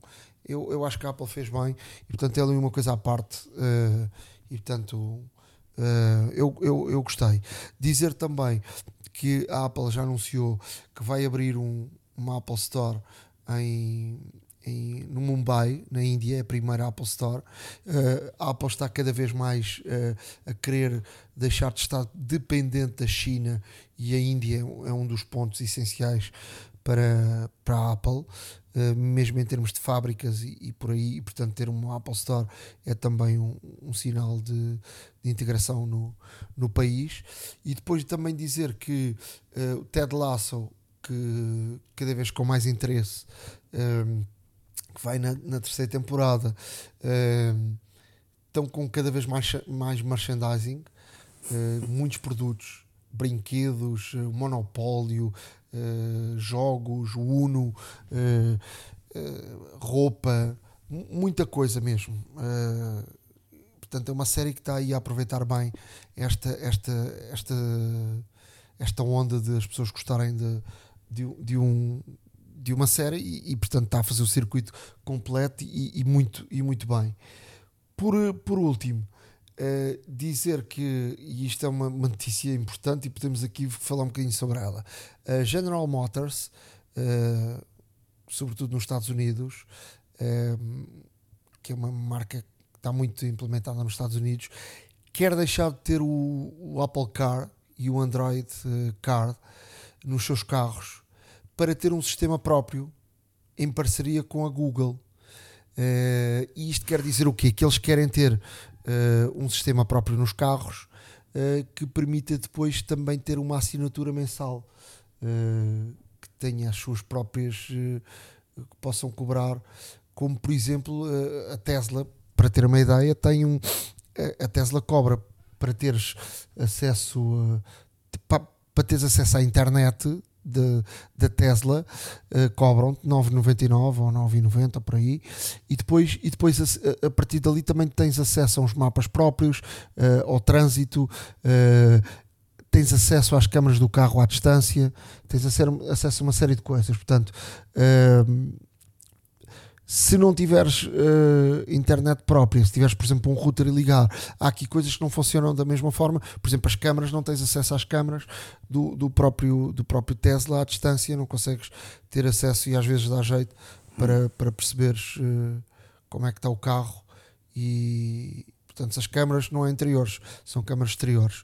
eu, eu acho que a Apple fez bem e, portanto, é uma coisa à parte. Uh, e, portanto, uh, eu, eu, eu gostei. Dizer também que a Apple já anunciou que vai abrir um, uma Apple Store em em, no Mumbai, na Índia, é a primeira Apple Store. Uh, a Apple está cada vez mais uh, a querer deixar de estar dependente da China e a Índia é um dos pontos essenciais para, para a Apple, uh, mesmo em termos de fábricas e, e, por aí, e portanto ter uma Apple Store é também um, um sinal de, de, integração no, no país. E depois também dizer que o Ted Lasso, que cada vez com mais interesse que vai na, na terceira temporada, uh, estão com cada vez mais, mais merchandising, uh, muitos produtos, brinquedos, uh, monopólio, jogos, Uno, roupa, muita coisa mesmo. portanto, é uma série que está aí a aproveitar bem esta, esta, esta, esta onda de as pessoas gostarem de, de, de um de uma série e, e, portanto está a fazer o circuito completo e, e muito, e muito bem. Por, por último, uh, dizer que, e isto é uma, uma, notícia importante e podemos aqui falar um bocadinho sobre ela, a General Motors, uh, sobretudo nos Estados Unidos, uh, que é uma marca que está muito implementada nos Estados Unidos, quer deixar de ter o, o Apple Car e o Android Car nos seus carros para ter um sistema próprio em parceria com a Google. Uh, e isto quer dizer o quê? Que eles querem ter uh, um sistema próprio nos carros uh, que permita depois também ter uma assinatura mensal que tenha as suas próprias que possam cobrar, como por exemplo a Tesla, para ter uma ideia, tem um a Tesla cobra para teres acesso a, para, para teres acesso à internet da Tesla uh, cobram-te 9,99 ou 9,90 por aí e depois, e depois a, a, partir dali também tens acesso a uns mapas próprios uh, ao trânsito uh, tens acesso às câmaras do carro à distância tens acesso a uma série de coisas. Portanto se não tiveres uh, internet própria, se tiveres, por exemplo, um router e ligar, há aqui coisas que não funcionam da mesma forma. Por exemplo, as câmaras, não tens acesso às câmaras do, do, próprio, do próprio Tesla à distância, não consegues ter acesso e às vezes dá jeito para, para perceberes uh, como é que está o carro. E portanto, as câmaras não é interiores, são câmaras exteriores.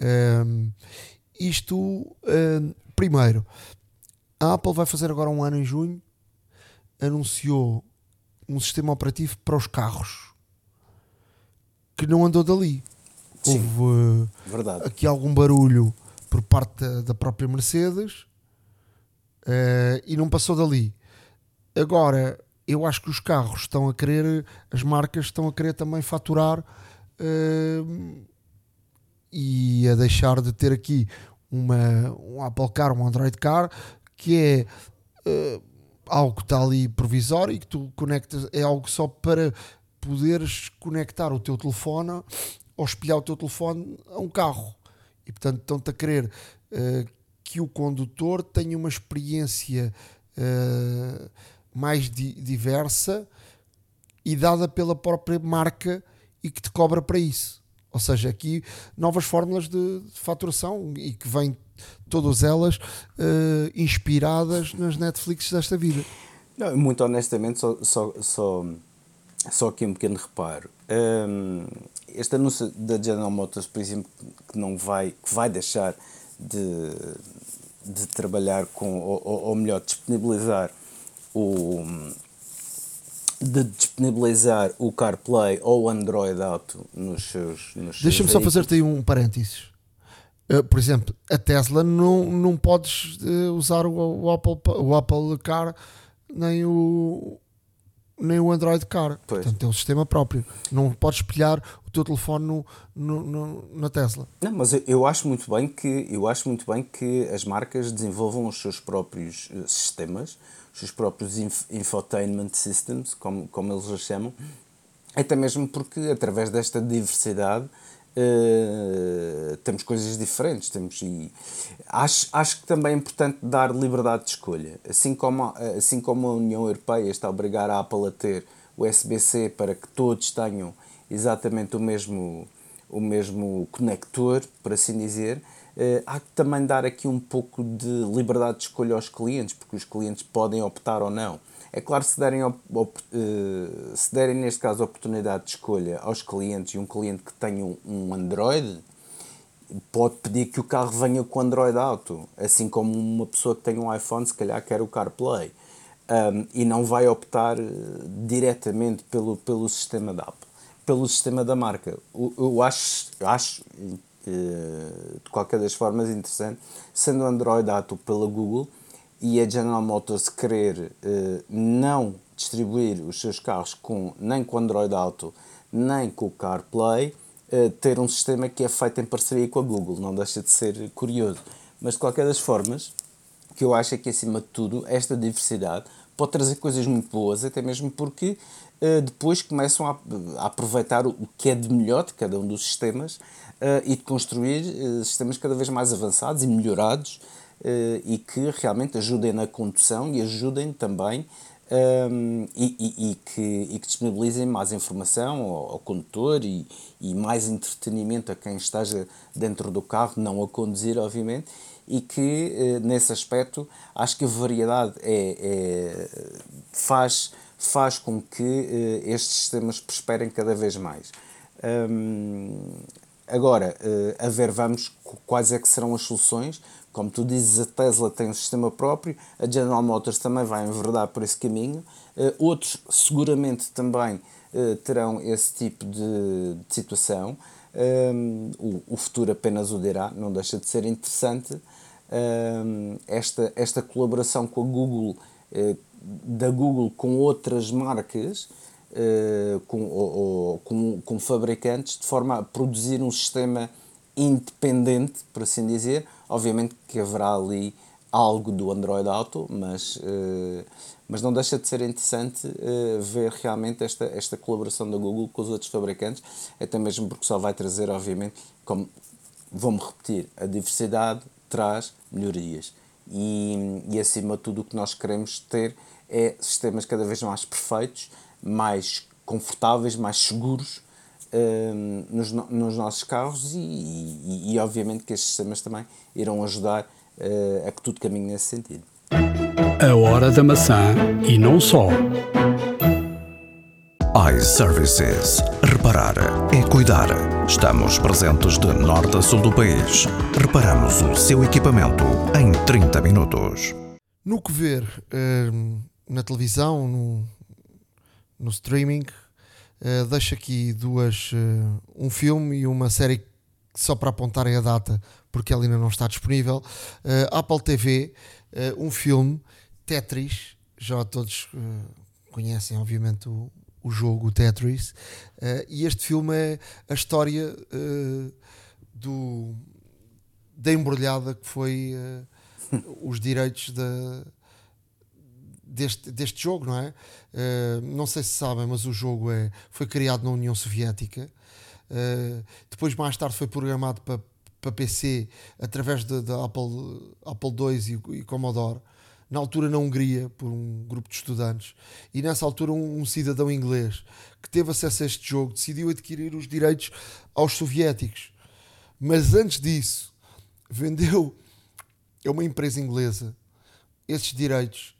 Um, ehm, isto, uh, primeiro, a Apple vai fazer agora um ano em junho anunciou um sistema operativo para os carros que não andou dali. Sim, Houve verdade. aqui algum barulho por parte da, própria Mercedes eh, e não passou dali. Agora, eu acho que os carros estão a querer, as marcas estão a querer também faturar eh, e a deixar de ter aqui uma, um Apple Car, um Android Car, que é eh, algo que está ali provisório e que tu conectas, é algo só para poderes conectar o teu telefone ou espelhar o teu telefone a um carro. E portanto estão-te a querer eh, que o condutor tenha uma experiência eh, mais di- diversa e dada pela própria marca e que te cobra para isso. Ou seja, aqui novas fórmulas de, de faturação e que vêm todas elas eh, inspiradas nas Netflix desta vida. Não, muito honestamente, só, só, só, só aqui um pequeno reparo. Hum, este anúncio da General Motors, por exemplo, que não vai, que vai deixar de, de trabalhar com, ou, ou- melhor, disponibilizar o de disponibilizar o CarPlay ou o Android Auto nos seus, nos Deixa-me só fazer-te aí um parênteses. Uh, por exemplo, a Tesla não, não podes uh, usar o, o Apple, o Apple Car nem o, nem o Android Car. Pois. Portanto, tem um sistema próprio. Não podes espelhar o teu telefone no, no- no- na Tesla. Não, mas eu, eu acho muito bem que eu acho muito bem que as marcas desenvolvam os seus próprios eh, sistemas, os seus próprios inf infotainment systems, como, como eles os chamam, até mesmo porque através desta diversidade eh, temos coisas diferentes, temos e acho, acho que também é importante dar liberdade de escolha, assim como a, assim como a União Europeia está a obrigar a Apple a ter o USB-C para que todos tenham exatamente o mesmo o mesmo conector, por assim dizer, eh, há que também dar aqui um pouco de liberdade de escolha aos clientes, porque os clientes podem optar ou não. É claro, se derem, eh, se derem neste caso oportunidade de escolha aos clientes e um cliente que tenha um- Android, pode pedir que o carro venha com Android Auto, assim como uma pessoa que tem um iPhone, se calhar quer o CarPlay, Um, e não vai optar eh, diretamente pelo, pelo sistema da Apple, pelo sistema da marca. O- Eu acho, eu acho eh, de qualquer das formas interessante, sendo Android Auto pela Google e a General Motors querer eh, não distribuir os seus carros com, nem com o Android Auto, nem com o CarPlay, eh, ter um sistema que é feito em parceria com a Google. Não deixa de ser curioso. Mas de qualquer das formas, o que eu acho é que acima de tudo esta diversidade pode trazer coisas muito boas, até mesmo porque eh, depois começam a, a aproveitar o, que é de melhor de cada um dos sistemas eh, e de construir sistemas cada vez mais avançados e melhorados e que realmente ajudem na condução e ajudem também um, e, e- e que, e que disponibilizem mais informação ao, ao condutor e, mais entretenimento a quem esteja dentro do carro, não a conduzir, obviamente, e que eh, nesse aspecto acho que a variedade é, é- faz, faz com que eh, estes sistemas prosperem cada vez mais. Hum, Agora, eh, a ver, vamos qu- quais é que serão as soluções. Como tu dizes, a Tesla tem um sistema próprio, a General Motors também vai enverdar por esse caminho. Eh, outros, seguramente, também eh, terão esse tipo de, de situação. Um, o, o futuro apenas o dirá, não deixa de ser interessante. Um, esta, esta colaboração com a Google, eh, da Google com outras marcas, eh, com, ou, ou com, com fabricantes, de forma a produzir um sistema independente, por assim dizer. Obviamente que haverá ali algo do Android Auto, mas, eh, mas não deixa de ser interessante eh, ver realmente esta, esta colaboração da Google com os outros fabricantes, até mesmo porque só vai trazer, obviamente, como vou-me repetir, a diversidade traz melhorias. E, e acima de tudo o que nós queremos ter é sistemas cada vez mais perfeitos, mais confortáveis, mais seguros hum, nos, no- nos nossos carros e, e, e obviamente que estes sistemas também irão ajudar eh, a que tudo caminhe nesse sentido. A hora da maçã e não só. iServices. Reparar é cuidar. Estamos presentes de norte a sul do país. Reparamos o seu equipamento em 30 minutos. No que ver hum, na televisão, no, no streaming, eh, deixo aqui duas, eh, um filme e uma série só para apontarem a data, porque ela ainda não está disponível. Uh, Apple TV, uh, um filme, Tetris, já todos uh, conhecem, obviamente, o, o jogo Tetris, e este filme é a história do, da embrulhada que foi os direitos da deste, deste jogo, não é? Uh, não sei se sabem, mas o jogo é, foi criado na União Soviética. Uh, depois, mais tarde, foi programado para, para PC através da Apple, Apple II e, e, Commodore. Na altura, na Hungria, por um grupo de estudantes. E nessa altura, um, um cidadão inglês que teve acesso a este jogo decidiu adquirir os direitos aos soviéticos. Mas antes disso, vendeu a uma empresa inglesa esses direitos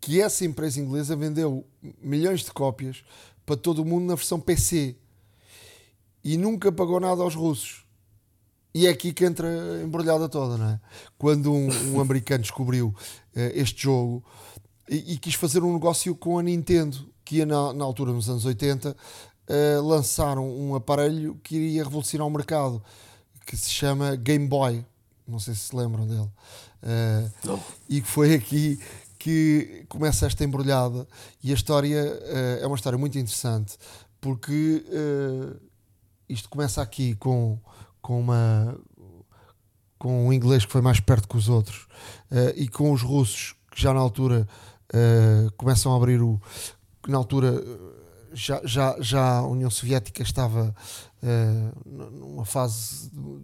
que essa empresa inglesa vendeu milhões de cópias para todo o mundo na versão PC e nunca pagou nada aos russos. E é aqui que entra a embrulhada toda, não é? Quando um, um americano descobriu uh, este jogo e, e, quis fazer um negócio com a Nintendo, que ia na, na altura, nos anos 80, uh, eh, lançaram um aparelho que iria revolucionar o mercado, que se chama Game Boy. Não sei se se lembram dele. Uh, e foi aqui que começa esta embrulhada e a história uh, é uma história muito interessante porque uh, isto começa aqui com, com uma com um inglês que foi mais perto que os outros uh, e com os russos que já na altura começam a abrir o na altura já, já, já a União Soviética estava numa fase de,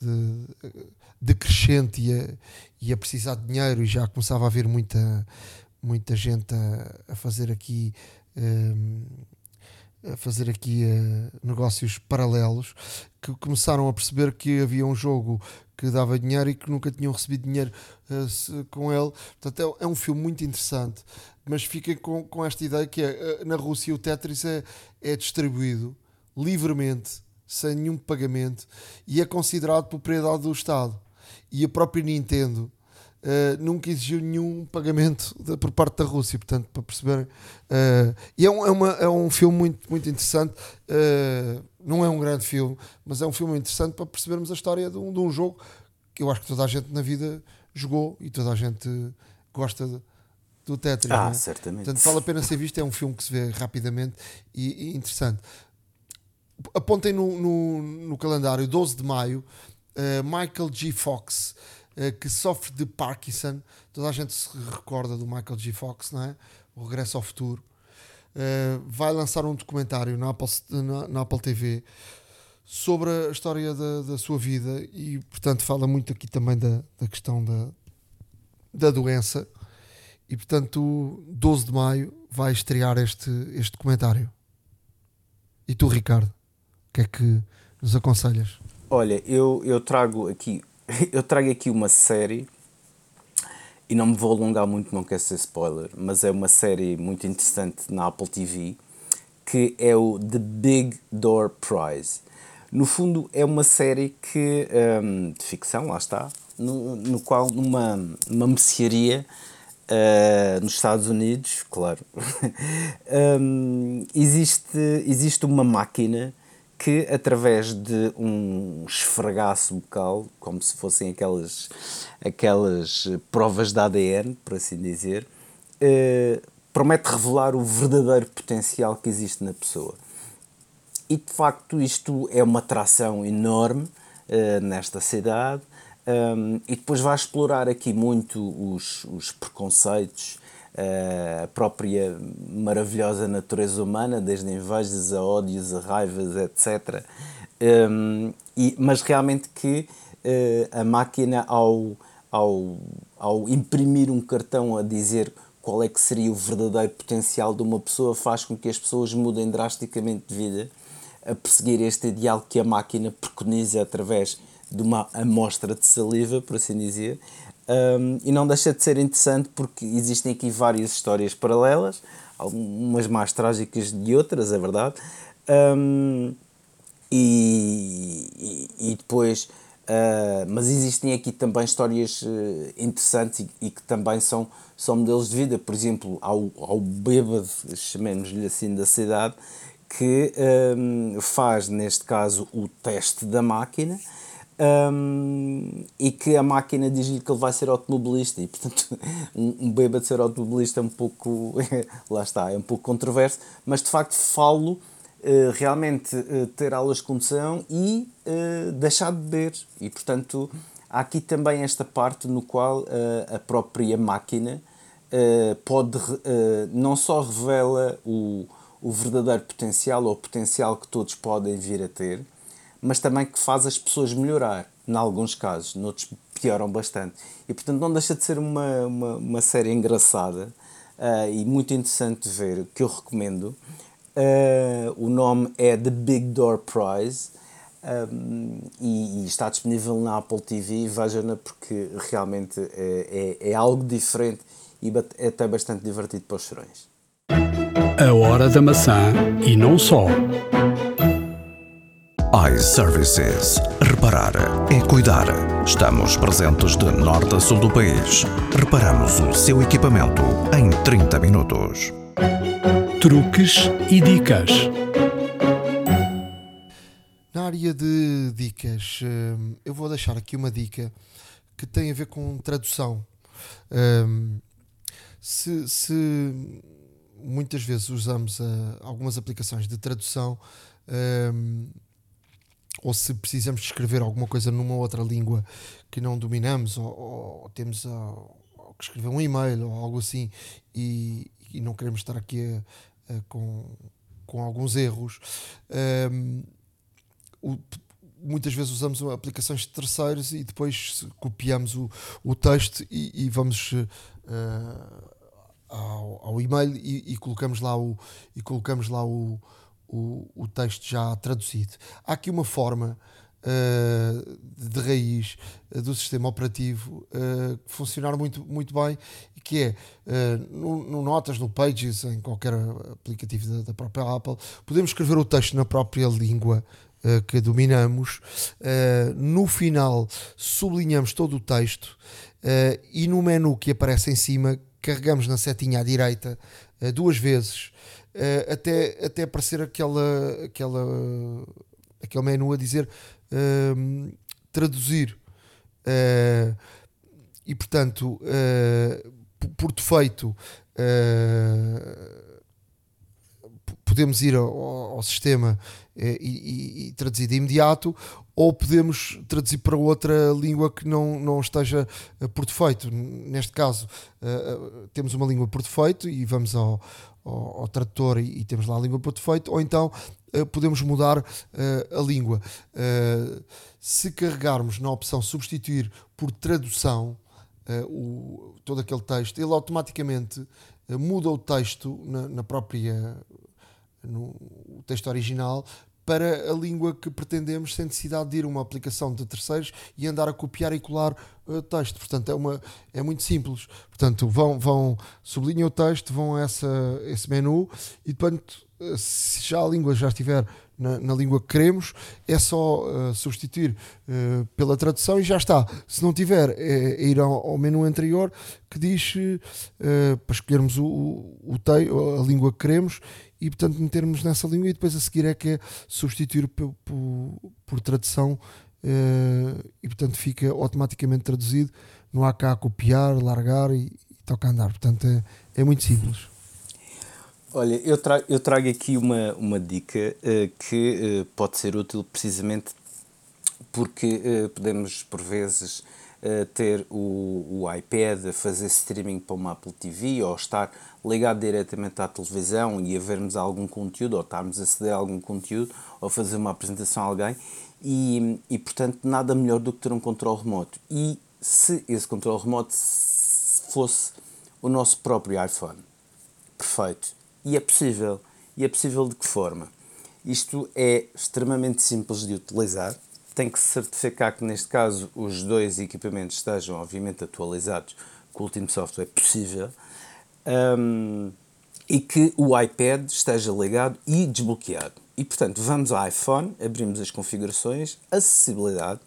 de decrescente e a, e a precisar de dinheiro e já começava a haver muita, muita gente a, a fazer aqui um, a fazer aqui uh, negócios paralelos que começaram a perceber que havia um jogo que dava dinheiro e que nunca tinham recebido dinheiro uh, se, com ele. Portanto, é, é, um filme muito interessante, mas fiquem com, com esta ideia que é, uh, na Rússia o Tetris é, é distribuído livremente, sem nenhum pagamento, e é considerado propriedade do Estado e a própria Nintendo Uh, nunca exigiu nenhum pagamento de, por parte da Rússia, portanto, para perceberem. Uh, e é um, é, uma, é um filme muito, muito interessante. Uh, não é um grande filme, mas é um filme interessante para percebermos a história de um, de um, jogo que eu acho que toda a gente na vida jogou e toda a gente gosta de, do Tetris. Ah, é? certamente. Portanto, vale a pena ser visto. É um filme que se vê rapidamente e, e interessante. Apontem no, no, no calendário, 12 de maio uh, Michael G. Fox, uh, que sofre de Parkinson. Toda a gente se recorda do Michael G. Fox, não é? O Regresso ao Futuro. Uh, vai lançar um documentário na Apple, na Apple TV sobre a história da, da, sua vida e, portanto, fala muito aqui também da, da questão da, da doença. E, portanto, 12 de maio vai estrear este, este documentário. E tu, Ricardo, o que é que nos aconselhas? Olha, eu, eu trago aqui eu trago aqui uma série e não me vou alongar muito, não quero ser spoiler, mas é uma série muito interessante na Apple TV que é o The Big Door Prize. No fundo, é uma série que, um, de ficção, lá está, no, no qual, numa, numa mercearia uh, nos Estados Unidos, claro, um, existe, existe uma máquina que através de um esfregaço bucal, como se fossem aquelas, aquelas provas de ADN, por assim dizer, eh, promete revelar o verdadeiro potencial que existe na pessoa. E de facto isto é uma atração enorme eh, nesta cidade um, e depois vai explorar aqui muito os, os preconceitos eh, a própria maravilhosa natureza humana, desde invejas a ódios, a raivas, etc. Um, e, mas realmente que uh, a máquina, ao, ao, ao imprimir um cartão a dizer qual é que seria o verdadeiro potencial de uma pessoa, faz com que as pessoas mudem drasticamente de vida a perseguir este ideal que a máquina preconiza através de uma amostra de saliva, por assim dizer, um, e não deixa de ser interessante porque existem aqui várias histórias paralelas, algumas mais trágicas de outras, é verdade. Um, e, e, e, depois, uh, mas existem aqui também histórias uh, interessantes e, e, que também são, são modelos de vida. Por exemplo, ao, ao bêbado, chamemos-lhe assim, da cidade, que um, faz, neste caso, o teste da máquina um, e que a máquina diz-lhe que ele vai ser automobilista e portanto um, um bêbado ser automobilista é um pouco lá está, é um pouco controverso mas de facto falo uh, realmente uh, ter aulas de condução e uh, deixar de beber. E portanto há aqui também esta parte no qual a própria máquina pode não só revela o, o verdadeiro potencial ou o potencial que todos podem vir a ter mas também que faz as pessoas melhorar, em alguns casos, noutros pioram bastante. E portanto não deixa de ser uma, uma, uma série engraçada uh, e muito interessante de ver, que eu recomendo. Uh, o nome é The Big Door Prize um, e, e, está disponível na Apple TV. Vejam-na porque realmente é, é, é algo diferente e é até bastante divertido para os chorões. A Hora da Maçã e não só iServices. Reparar é cuidar. Estamos presentes de norte a sul do país. Reparamos o seu equipamento em 30 minutos. Truques e dicas. Na área de dicas, hum, eu vou deixar aqui uma dica que tem a ver com tradução. Hum, se, se muitas vezes usamos uh, algumas aplicações de tradução, um, ou se precisamos escrever alguma coisa numa outra língua que não dominamos, ou, ou temos a, que escrever um e-mail ou algo assim, e, e não queremos estar aqui a, a, com, com alguns erros. Um, o, muitas vezes usamos aplicações de terceiros e depois copiamos o, o texto e, e vamos uh, ao, ao, e-mail e, e, colocamos lá o e colocamos lá o, o, o texto já traduzido. Há aqui uma forma uh, de raiz uh, do sistema operativo uh, funcionar muito, muito bem, que é no, no, Notas, no Pages, em qualquer aplicativo da, da, própria Apple, podemos escrever o texto na própria língua que dominamos. no final, sublinhamos todo o texto e no menu que aparece em cima, carregamos na setinha à direita duas vezes uh, até, até aparecer aquela, aquela, aquele menu a dizer uh, traduzir. Uh, e portanto, por defeito, podemos ir ao, ao sistema e, e, e, traduzir de imediato, ou podemos traduzir para outra língua que não, não esteja por defeito. Neste caso, uh, temos uma língua por defeito e vamos ao, ao, ao tradutor e, e, temos lá a língua por defeito, ou então uh, podemos mudar uh, a língua. Uh, se carregarmos na opção substituir por tradução o, todo aquele texto, ele automaticamente muda o texto na, na própria no texto original para a língua que pretendemos sem necessidade de ir a uma aplicação de terceiros e andar a copiar e colar uh, texto. Portanto, é, uma, é muito simples. Portanto, vão, vão sublinham o texto, vão a essa, esse menu e, portanto, uh, se já a língua já estiver na, na língua que queremos, é só uh, substituir uh, pela tradução e já está. Se não tiver, é, é ir ao, ao, menu anterior que diz para escolhermos o, o, o a língua que queremos e portanto metermos nessa língua e depois a seguir é que é substituir por, por, por tradução uh, e portanto fica automaticamente traduzido. Não há cá a copiar, largar e, e toca andar, portanto é, é muito simples. Olha, eu trago, eu trago aqui uma, uma dica uh, que uh, pode ser útil precisamente porque podemos por vezes ter o, o iPad a fazer streaming para uma Apple TV ou estar ligado diretamente à televisão e a vermos algum conteúdo ou estarmos a aceder a algum conteúdo ou fazer uma apresentação a alguém. E, e portanto nada melhor do que ter um controle remoto. E se esse controle remoto fosse o nosso próprio iPhone perfeito. E é possível. E é possível de que forma? Isto é extremamente simples de utilizar tem que certificar que neste caso os dois equipamentos estejam obviamente atualizados com o último software possível um, e que o iPad esteja ligado e desbloqueado. E portanto, vamos ao iPhone, abrimos as configurações, acessibilidade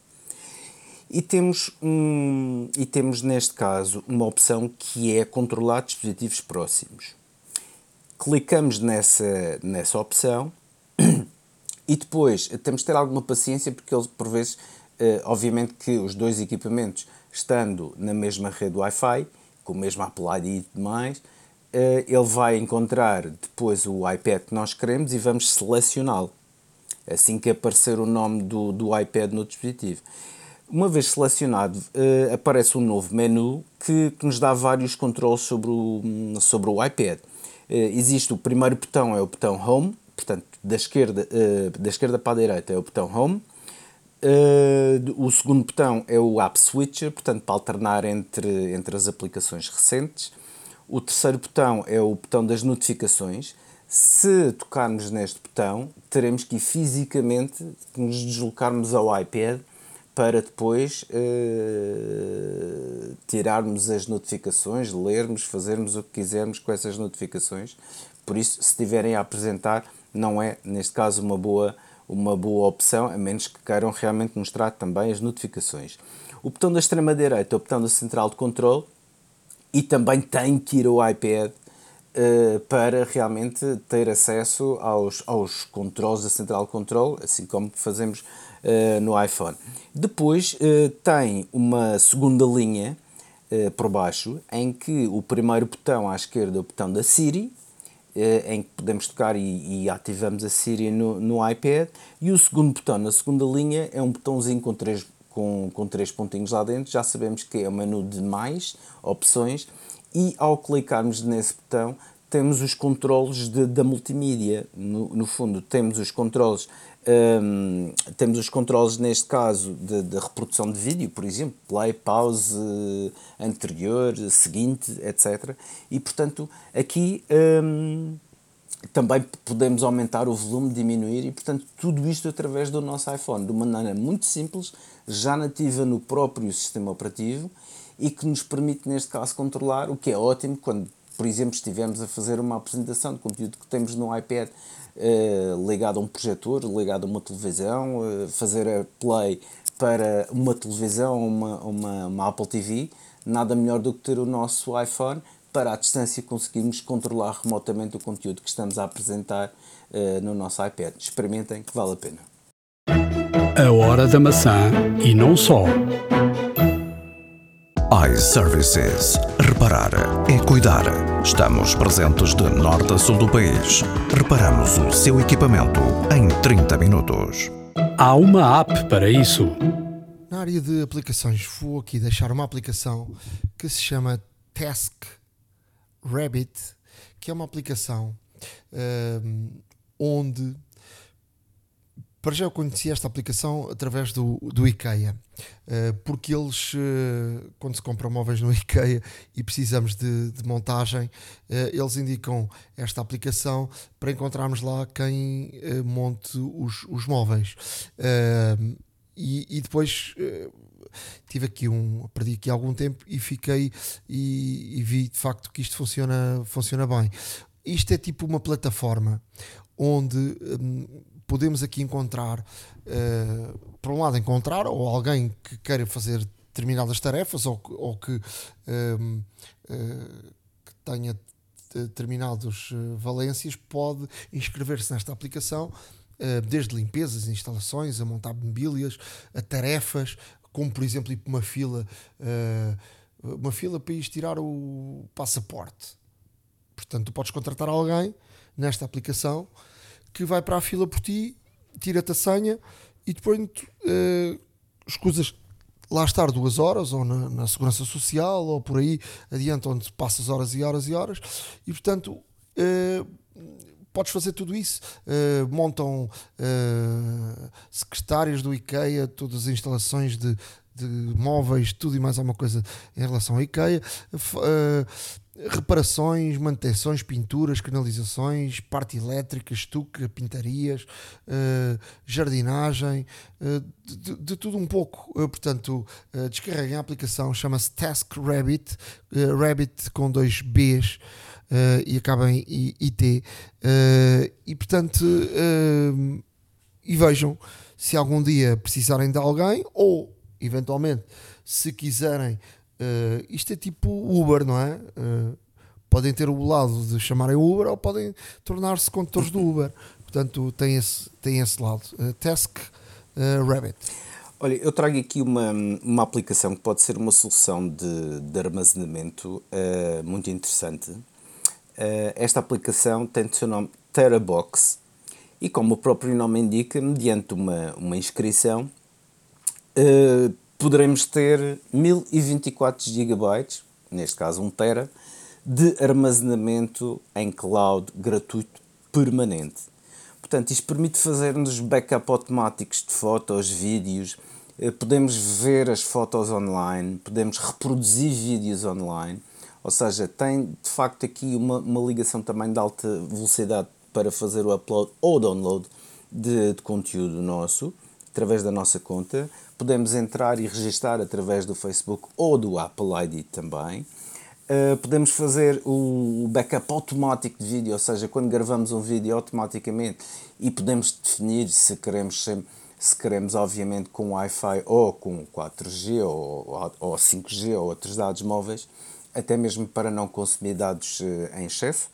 e temos, um, e temos neste caso uma opção que é controlar dispositivos próximos. Clicamos nessa, nessa opção e depois temos de ter alguma paciência porque ele por vezes Uh, obviamente que os dois equipamentos, estando na mesma rede Wi-Fi, com o mesmo Apple ID e demais, uh, ele vai encontrar depois o iPad que nós queremos e vamos selecioná-lo. Assim que aparecer o nome do, do iPad no dispositivo. Uma vez selecionado, uh, aparece um novo menu que, que, nos dá vários controles sobre o, sobre o iPad. Uh, existe o primeiro botão, é o botão Home, portanto, da esquerda, uh, da esquerda para a direita é o botão Home. o segundo botão é o App Switcher, portanto, para alternar entre, entre as aplicações recentes. O terceiro botão é o botão das notificações. Se tocarmos neste botão, teremos que fisicamente nos deslocarmos ao iPad para depois uh, tirarmos as notificações, lermos, fazermos o que quisermos com essas notificações. Por isso, se tiverem a apresentar, não é, neste caso, uma boa, uma boa opção, a menos que queiram realmente mostrar também as notificações. O botão da extrema-direita é o botão da central de controle e também tem que ir ao iPad uh, para realmente ter acesso aos, aos controles da central de controle, assim como fazemos uh, no iPhone. Depois uh, tem uma segunda linha por baixo em que o primeiro botão à esquerda é o botão da Siri, em que podemos tocar e, e, ativamos a Siri no, no iPad, e o segundo botão na segunda linha é um botãozinho com três, com, com três pontinhos lá dentro, já sabemos que é o menu de mais opções, e ao clicarmos nesse botão temos os controles de, da multimídia, no, no fundo temos os controles um, temos os controles, neste caso, de, reprodução de vídeo, por exemplo, play, pause, anterior, seguinte, etc. E, portanto, aqui um, também podemos aumentar o volume, diminuir, e, portanto, tudo isto através do nosso iPhone, de uma maneira muito simples, já nativa no próprio sistema operativo e que nos permite, neste caso, controlar, o que é ótimo quando, por exemplo, estivermos a fazer uma apresentação de conteúdo que temos no iPad ligado a um projetor, ligado a uma televisão, uh, fazer a play para uma televisão, uma, uma, uma Apple TV, nada melhor do que ter o nosso iPhone para à distância conseguirmos controlar remotamente o conteúdo que estamos a apresentar uh, no nosso iPad. Experimentem que vale a pena. A hora da maçã e não só iServices. Reparar é cuidar. Estamos presentes de norte a sul do país. Reparamos o seu equipamento em 30 minutos. Há uma app para isso. Na área de aplicações, vou aqui deixar uma aplicação que se chama Task Rabbit, que é uma aplicação um, onde para já eu conheci esta aplicação através do, do IKEA, uh, porque eles, uh, quando se compram móveis no IKEA e precisamos de, de montagem, uh, eles indicam esta aplicação para encontrarmos lá quem monte os, os móveis. E, e, depois tive aqui um, perdi aqui algum tempo e fiquei e, e vi de facto que isto funciona, funciona bem. Isto é tipo uma plataforma onde um, podemos aqui encontrar, uh, por um lado, encontrar ou alguém que queira fazer determinadas tarefas ou, ou que, uh, que tenha determinadas eh, valências, pode inscrever-se nesta aplicação, desde limpezas, instalações, a montar mobílias, a tarefas, como por exemplo ir para uma fila, uma fila para ir tirar o passaporte. Portanto, tu podes contratar alguém nesta aplicação que vai para a fila por ti, tira-te a senha e depois uh, escusas lá estar duas horas ou na, na, segurança social ou por aí adiante onde passas horas e horas e horas. E portanto uh, podes fazer tudo isso. Uh, montam uh, secretárias do IKEA todas as instalações de, de móveis tudo e mais alguma coisa em relação ao IKEA reparações, manutenções, pinturas, canalizações, parte elétrica, estuque, pintarias, uh, jardinagem, uh, de, de, tudo um pouco. Uh, portanto, descarreguem a aplicação, chama-se Task Rabbit, Rabbit com dois Bs. e acaba em IT e portanto e vejam se algum dia precisarem de alguém ou eventualmente se quiserem Uh, isto é tipo Uber, não é? Uh, podem ter o lado de chamarem Uber ou podem tornar-se condutores do Uber. Portanto, tem esse, tem esse lado. Uh, Task Rabbit. Olha, eu trago aqui uma, uma aplicação que pode ser uma solução de, de armazenamento muito interessante. Esta aplicação tem o seu nome Terabox e, como o próprio nome indica, mediante uma, uma inscrição, poderemos ter 1024 GB, neste caso 1 Tera, de armazenamento em cloud gratuito permanente. Portanto, isto permite fazer-nos backup automáticos de fotos, vídeos, eh, podemos ver as fotos online, podemos reproduzir vídeos online, ou seja, tem de facto aqui uma, uma ligação também de alta velocidade para fazer o upload ou download de, de conteúdo nosso, através da nossa conta. Podemos entrar e registar através do Facebook ou do Apple ID também. Uh, podemos fazer o backup automático de vídeo, ou seja, quando gravamos um vídeo automaticamente e podemos definir se queremos se queremos obviamente com Wi-Fi ou com 4G ou, ou 5G ou outros dados móveis, até mesmo para não consumir dados uh, em excesso.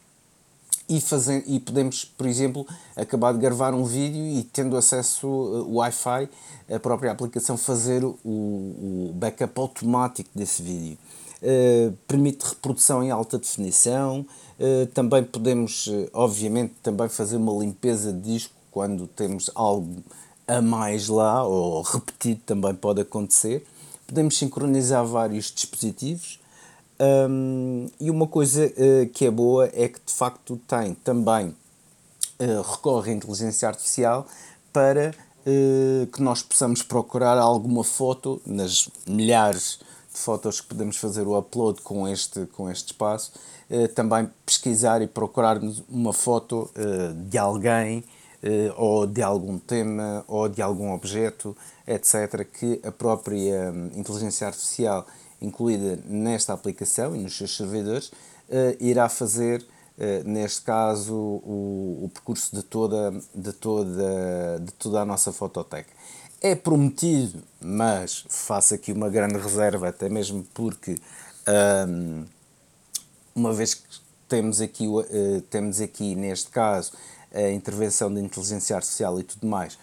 E, fazer, e podemos, por exemplo, acabar de gravar um vídeo e tendo acesso ao uh, Wi-Fi, a própria aplicação fazer o, o backup automático desse vídeo. Eh, permite reprodução em alta definição. Uh, também podemos, uh, obviamente, também fazer uma limpeza de disco quando temos algo a mais lá, ou repetido também pode acontecer. Podemos sincronizar vários dispositivos. Um, e uma coisa que é boa é que de facto tem também recorre à inteligência artificial para que nós possamos procurar alguma foto nas milhares de fotos que podemos fazer o upload com este, com este espaço, também pesquisar e procurar uma foto de alguém ou de algum tema ou de algum objeto, etc., que a própria hum, inteligência artificial incluída nesta aplicação e nos seus servidores irá fazer neste caso o, o percurso de toda, de, toda, de toda a nossa fototeca é prometido, mas faço aqui uma grande reserva, até mesmo porque, um, uma vez que temos aqui, uh, temos aqui, neste caso, a intervenção da inteligência artificial e tudo mais,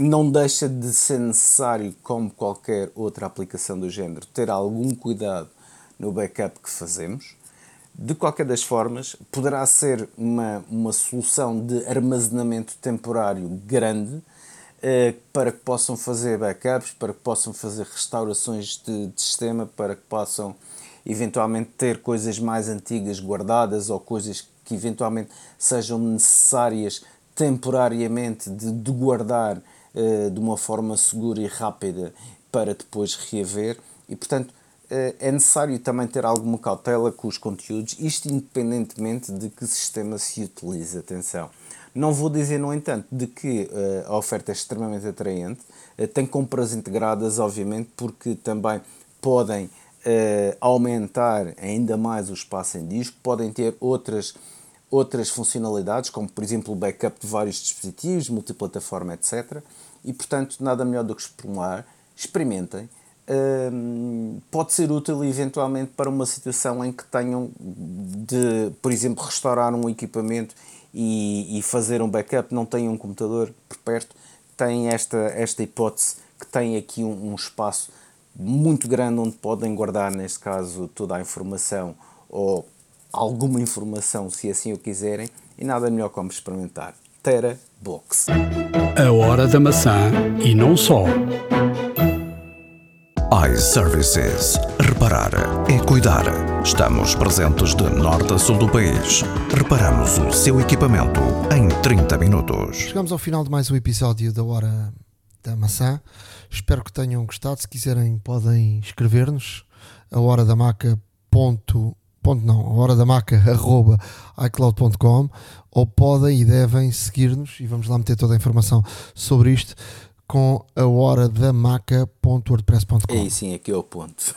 não deixa de ser necessário, como qualquer outra aplicação do género, ter algum cuidado no backup que fazemos. De qualquer das formas, poderá ser uma, uma solução de armazenamento temporário grande, eh, para que possam fazer backups, para que possam fazer restaurações de, de, sistema, para que possam eventualmente ter coisas mais antigas guardadas ou coisas que eventualmente sejam necessárias temporariamente de, de guardar de uma forma segura e rápida para depois reaver e portanto uh, é necessário também ter alguma cautela com os conteúdos, isto independentemente de que sistema se utilize, atenção. Não vou dizer, no entanto, de que uh, a oferta é extremamente atraente, tem compras integradas, obviamente, porque também podem aumentar ainda mais o espaço em disco, podem ter outras, outras funcionalidades, como por exemplo o backup de vários dispositivos, multiplataforma, etc. E portanto, nada melhor do que explorar, experimentem. Uh, pode ser útil eventualmente para uma situação em que tenham de, por exemplo, restaurar um equipamento e, e fazer um backup, não têm um computador por perto, têm esta, esta hipótese que tem aqui um, um espaço muito grande onde podem guardar, neste caso, toda a informação ou alguma informação, se assim o quiserem, e nada melhor como experimentar. Tera Box. A hora da maçã e não só iServices. Reparar é cuidar. Estamos presentes de norte a sul do país. Reparamos o seu equipamento em 30 minutos. Chegamos ao final de mais um episódio da Hora da Maçã. Espero que tenham gostado. Se quiserem, podem escrever-nos a hora da maca. Ponto, ponto não, a hora da maca arroba iCloud.com ou podem e devem seguir-nos e vamos lá meter toda a informação sobre isto com a hora da maca.wordpress.com. É sim, aqui é o ponto.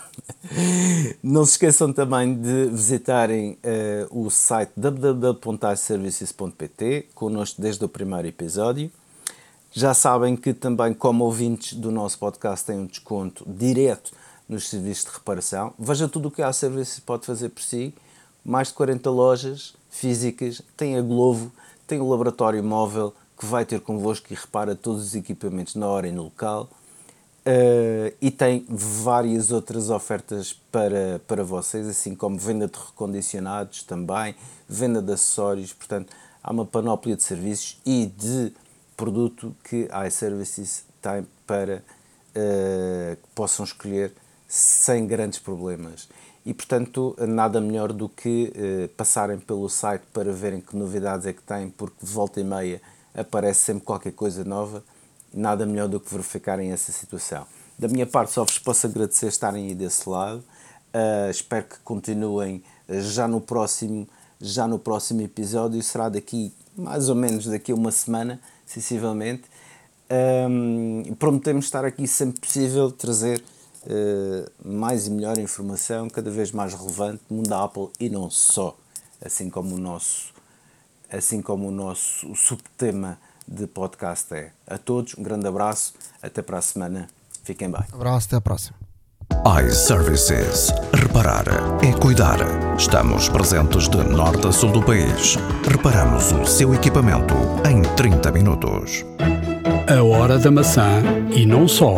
Não se esqueçam também de visitarem uh, o site www.iservices.pt, connosco desde o primeiro episódio. Já sabem que também, como ouvintes do nosso podcast, têm um desconto direto nos serviços de reparação. Veja tudo o que a iServices pode fazer por si. Mais de 40 lojas físicas, tem a Glovo, tem o laboratório móvel, que vai ter convosco e repara todos os equipamentos na hora e no local. Uh, e tem várias outras ofertas para, para vocês, assim como venda de recondicionados também, venda de acessórios, portanto, há uma panóplia de serviços e de produto que a iServices tem para uh, que possam escolher sem grandes problemas. E, portanto, nada melhor do que uh, passarem pelo site para verem que novidades é que têm, porque de volta e meia aparece sempre qualquer coisa nova nada melhor do que verificarem essa situação. Da minha parte, só vos posso agradecer estarem aí desse lado. Uh, espero que continuem já no próximo já no próximo episódio será daqui mais ou menos daqui a uma semana sensivelmente um, prometemos estar aqui sempre possível trazer mais e melhor informação cada vez mais relevante no mundo da Apple e não só assim como o nosso assim como o nosso subtema de podcast é. A todos, um grande abraço, até para a semana, fiquem bem. Abraço, até a próxima. iServices. Reparar é cuidar. Estamos presentes de norte a sul do país. Reparamos o seu equipamento em 30 minutos. A hora da maçã e não só.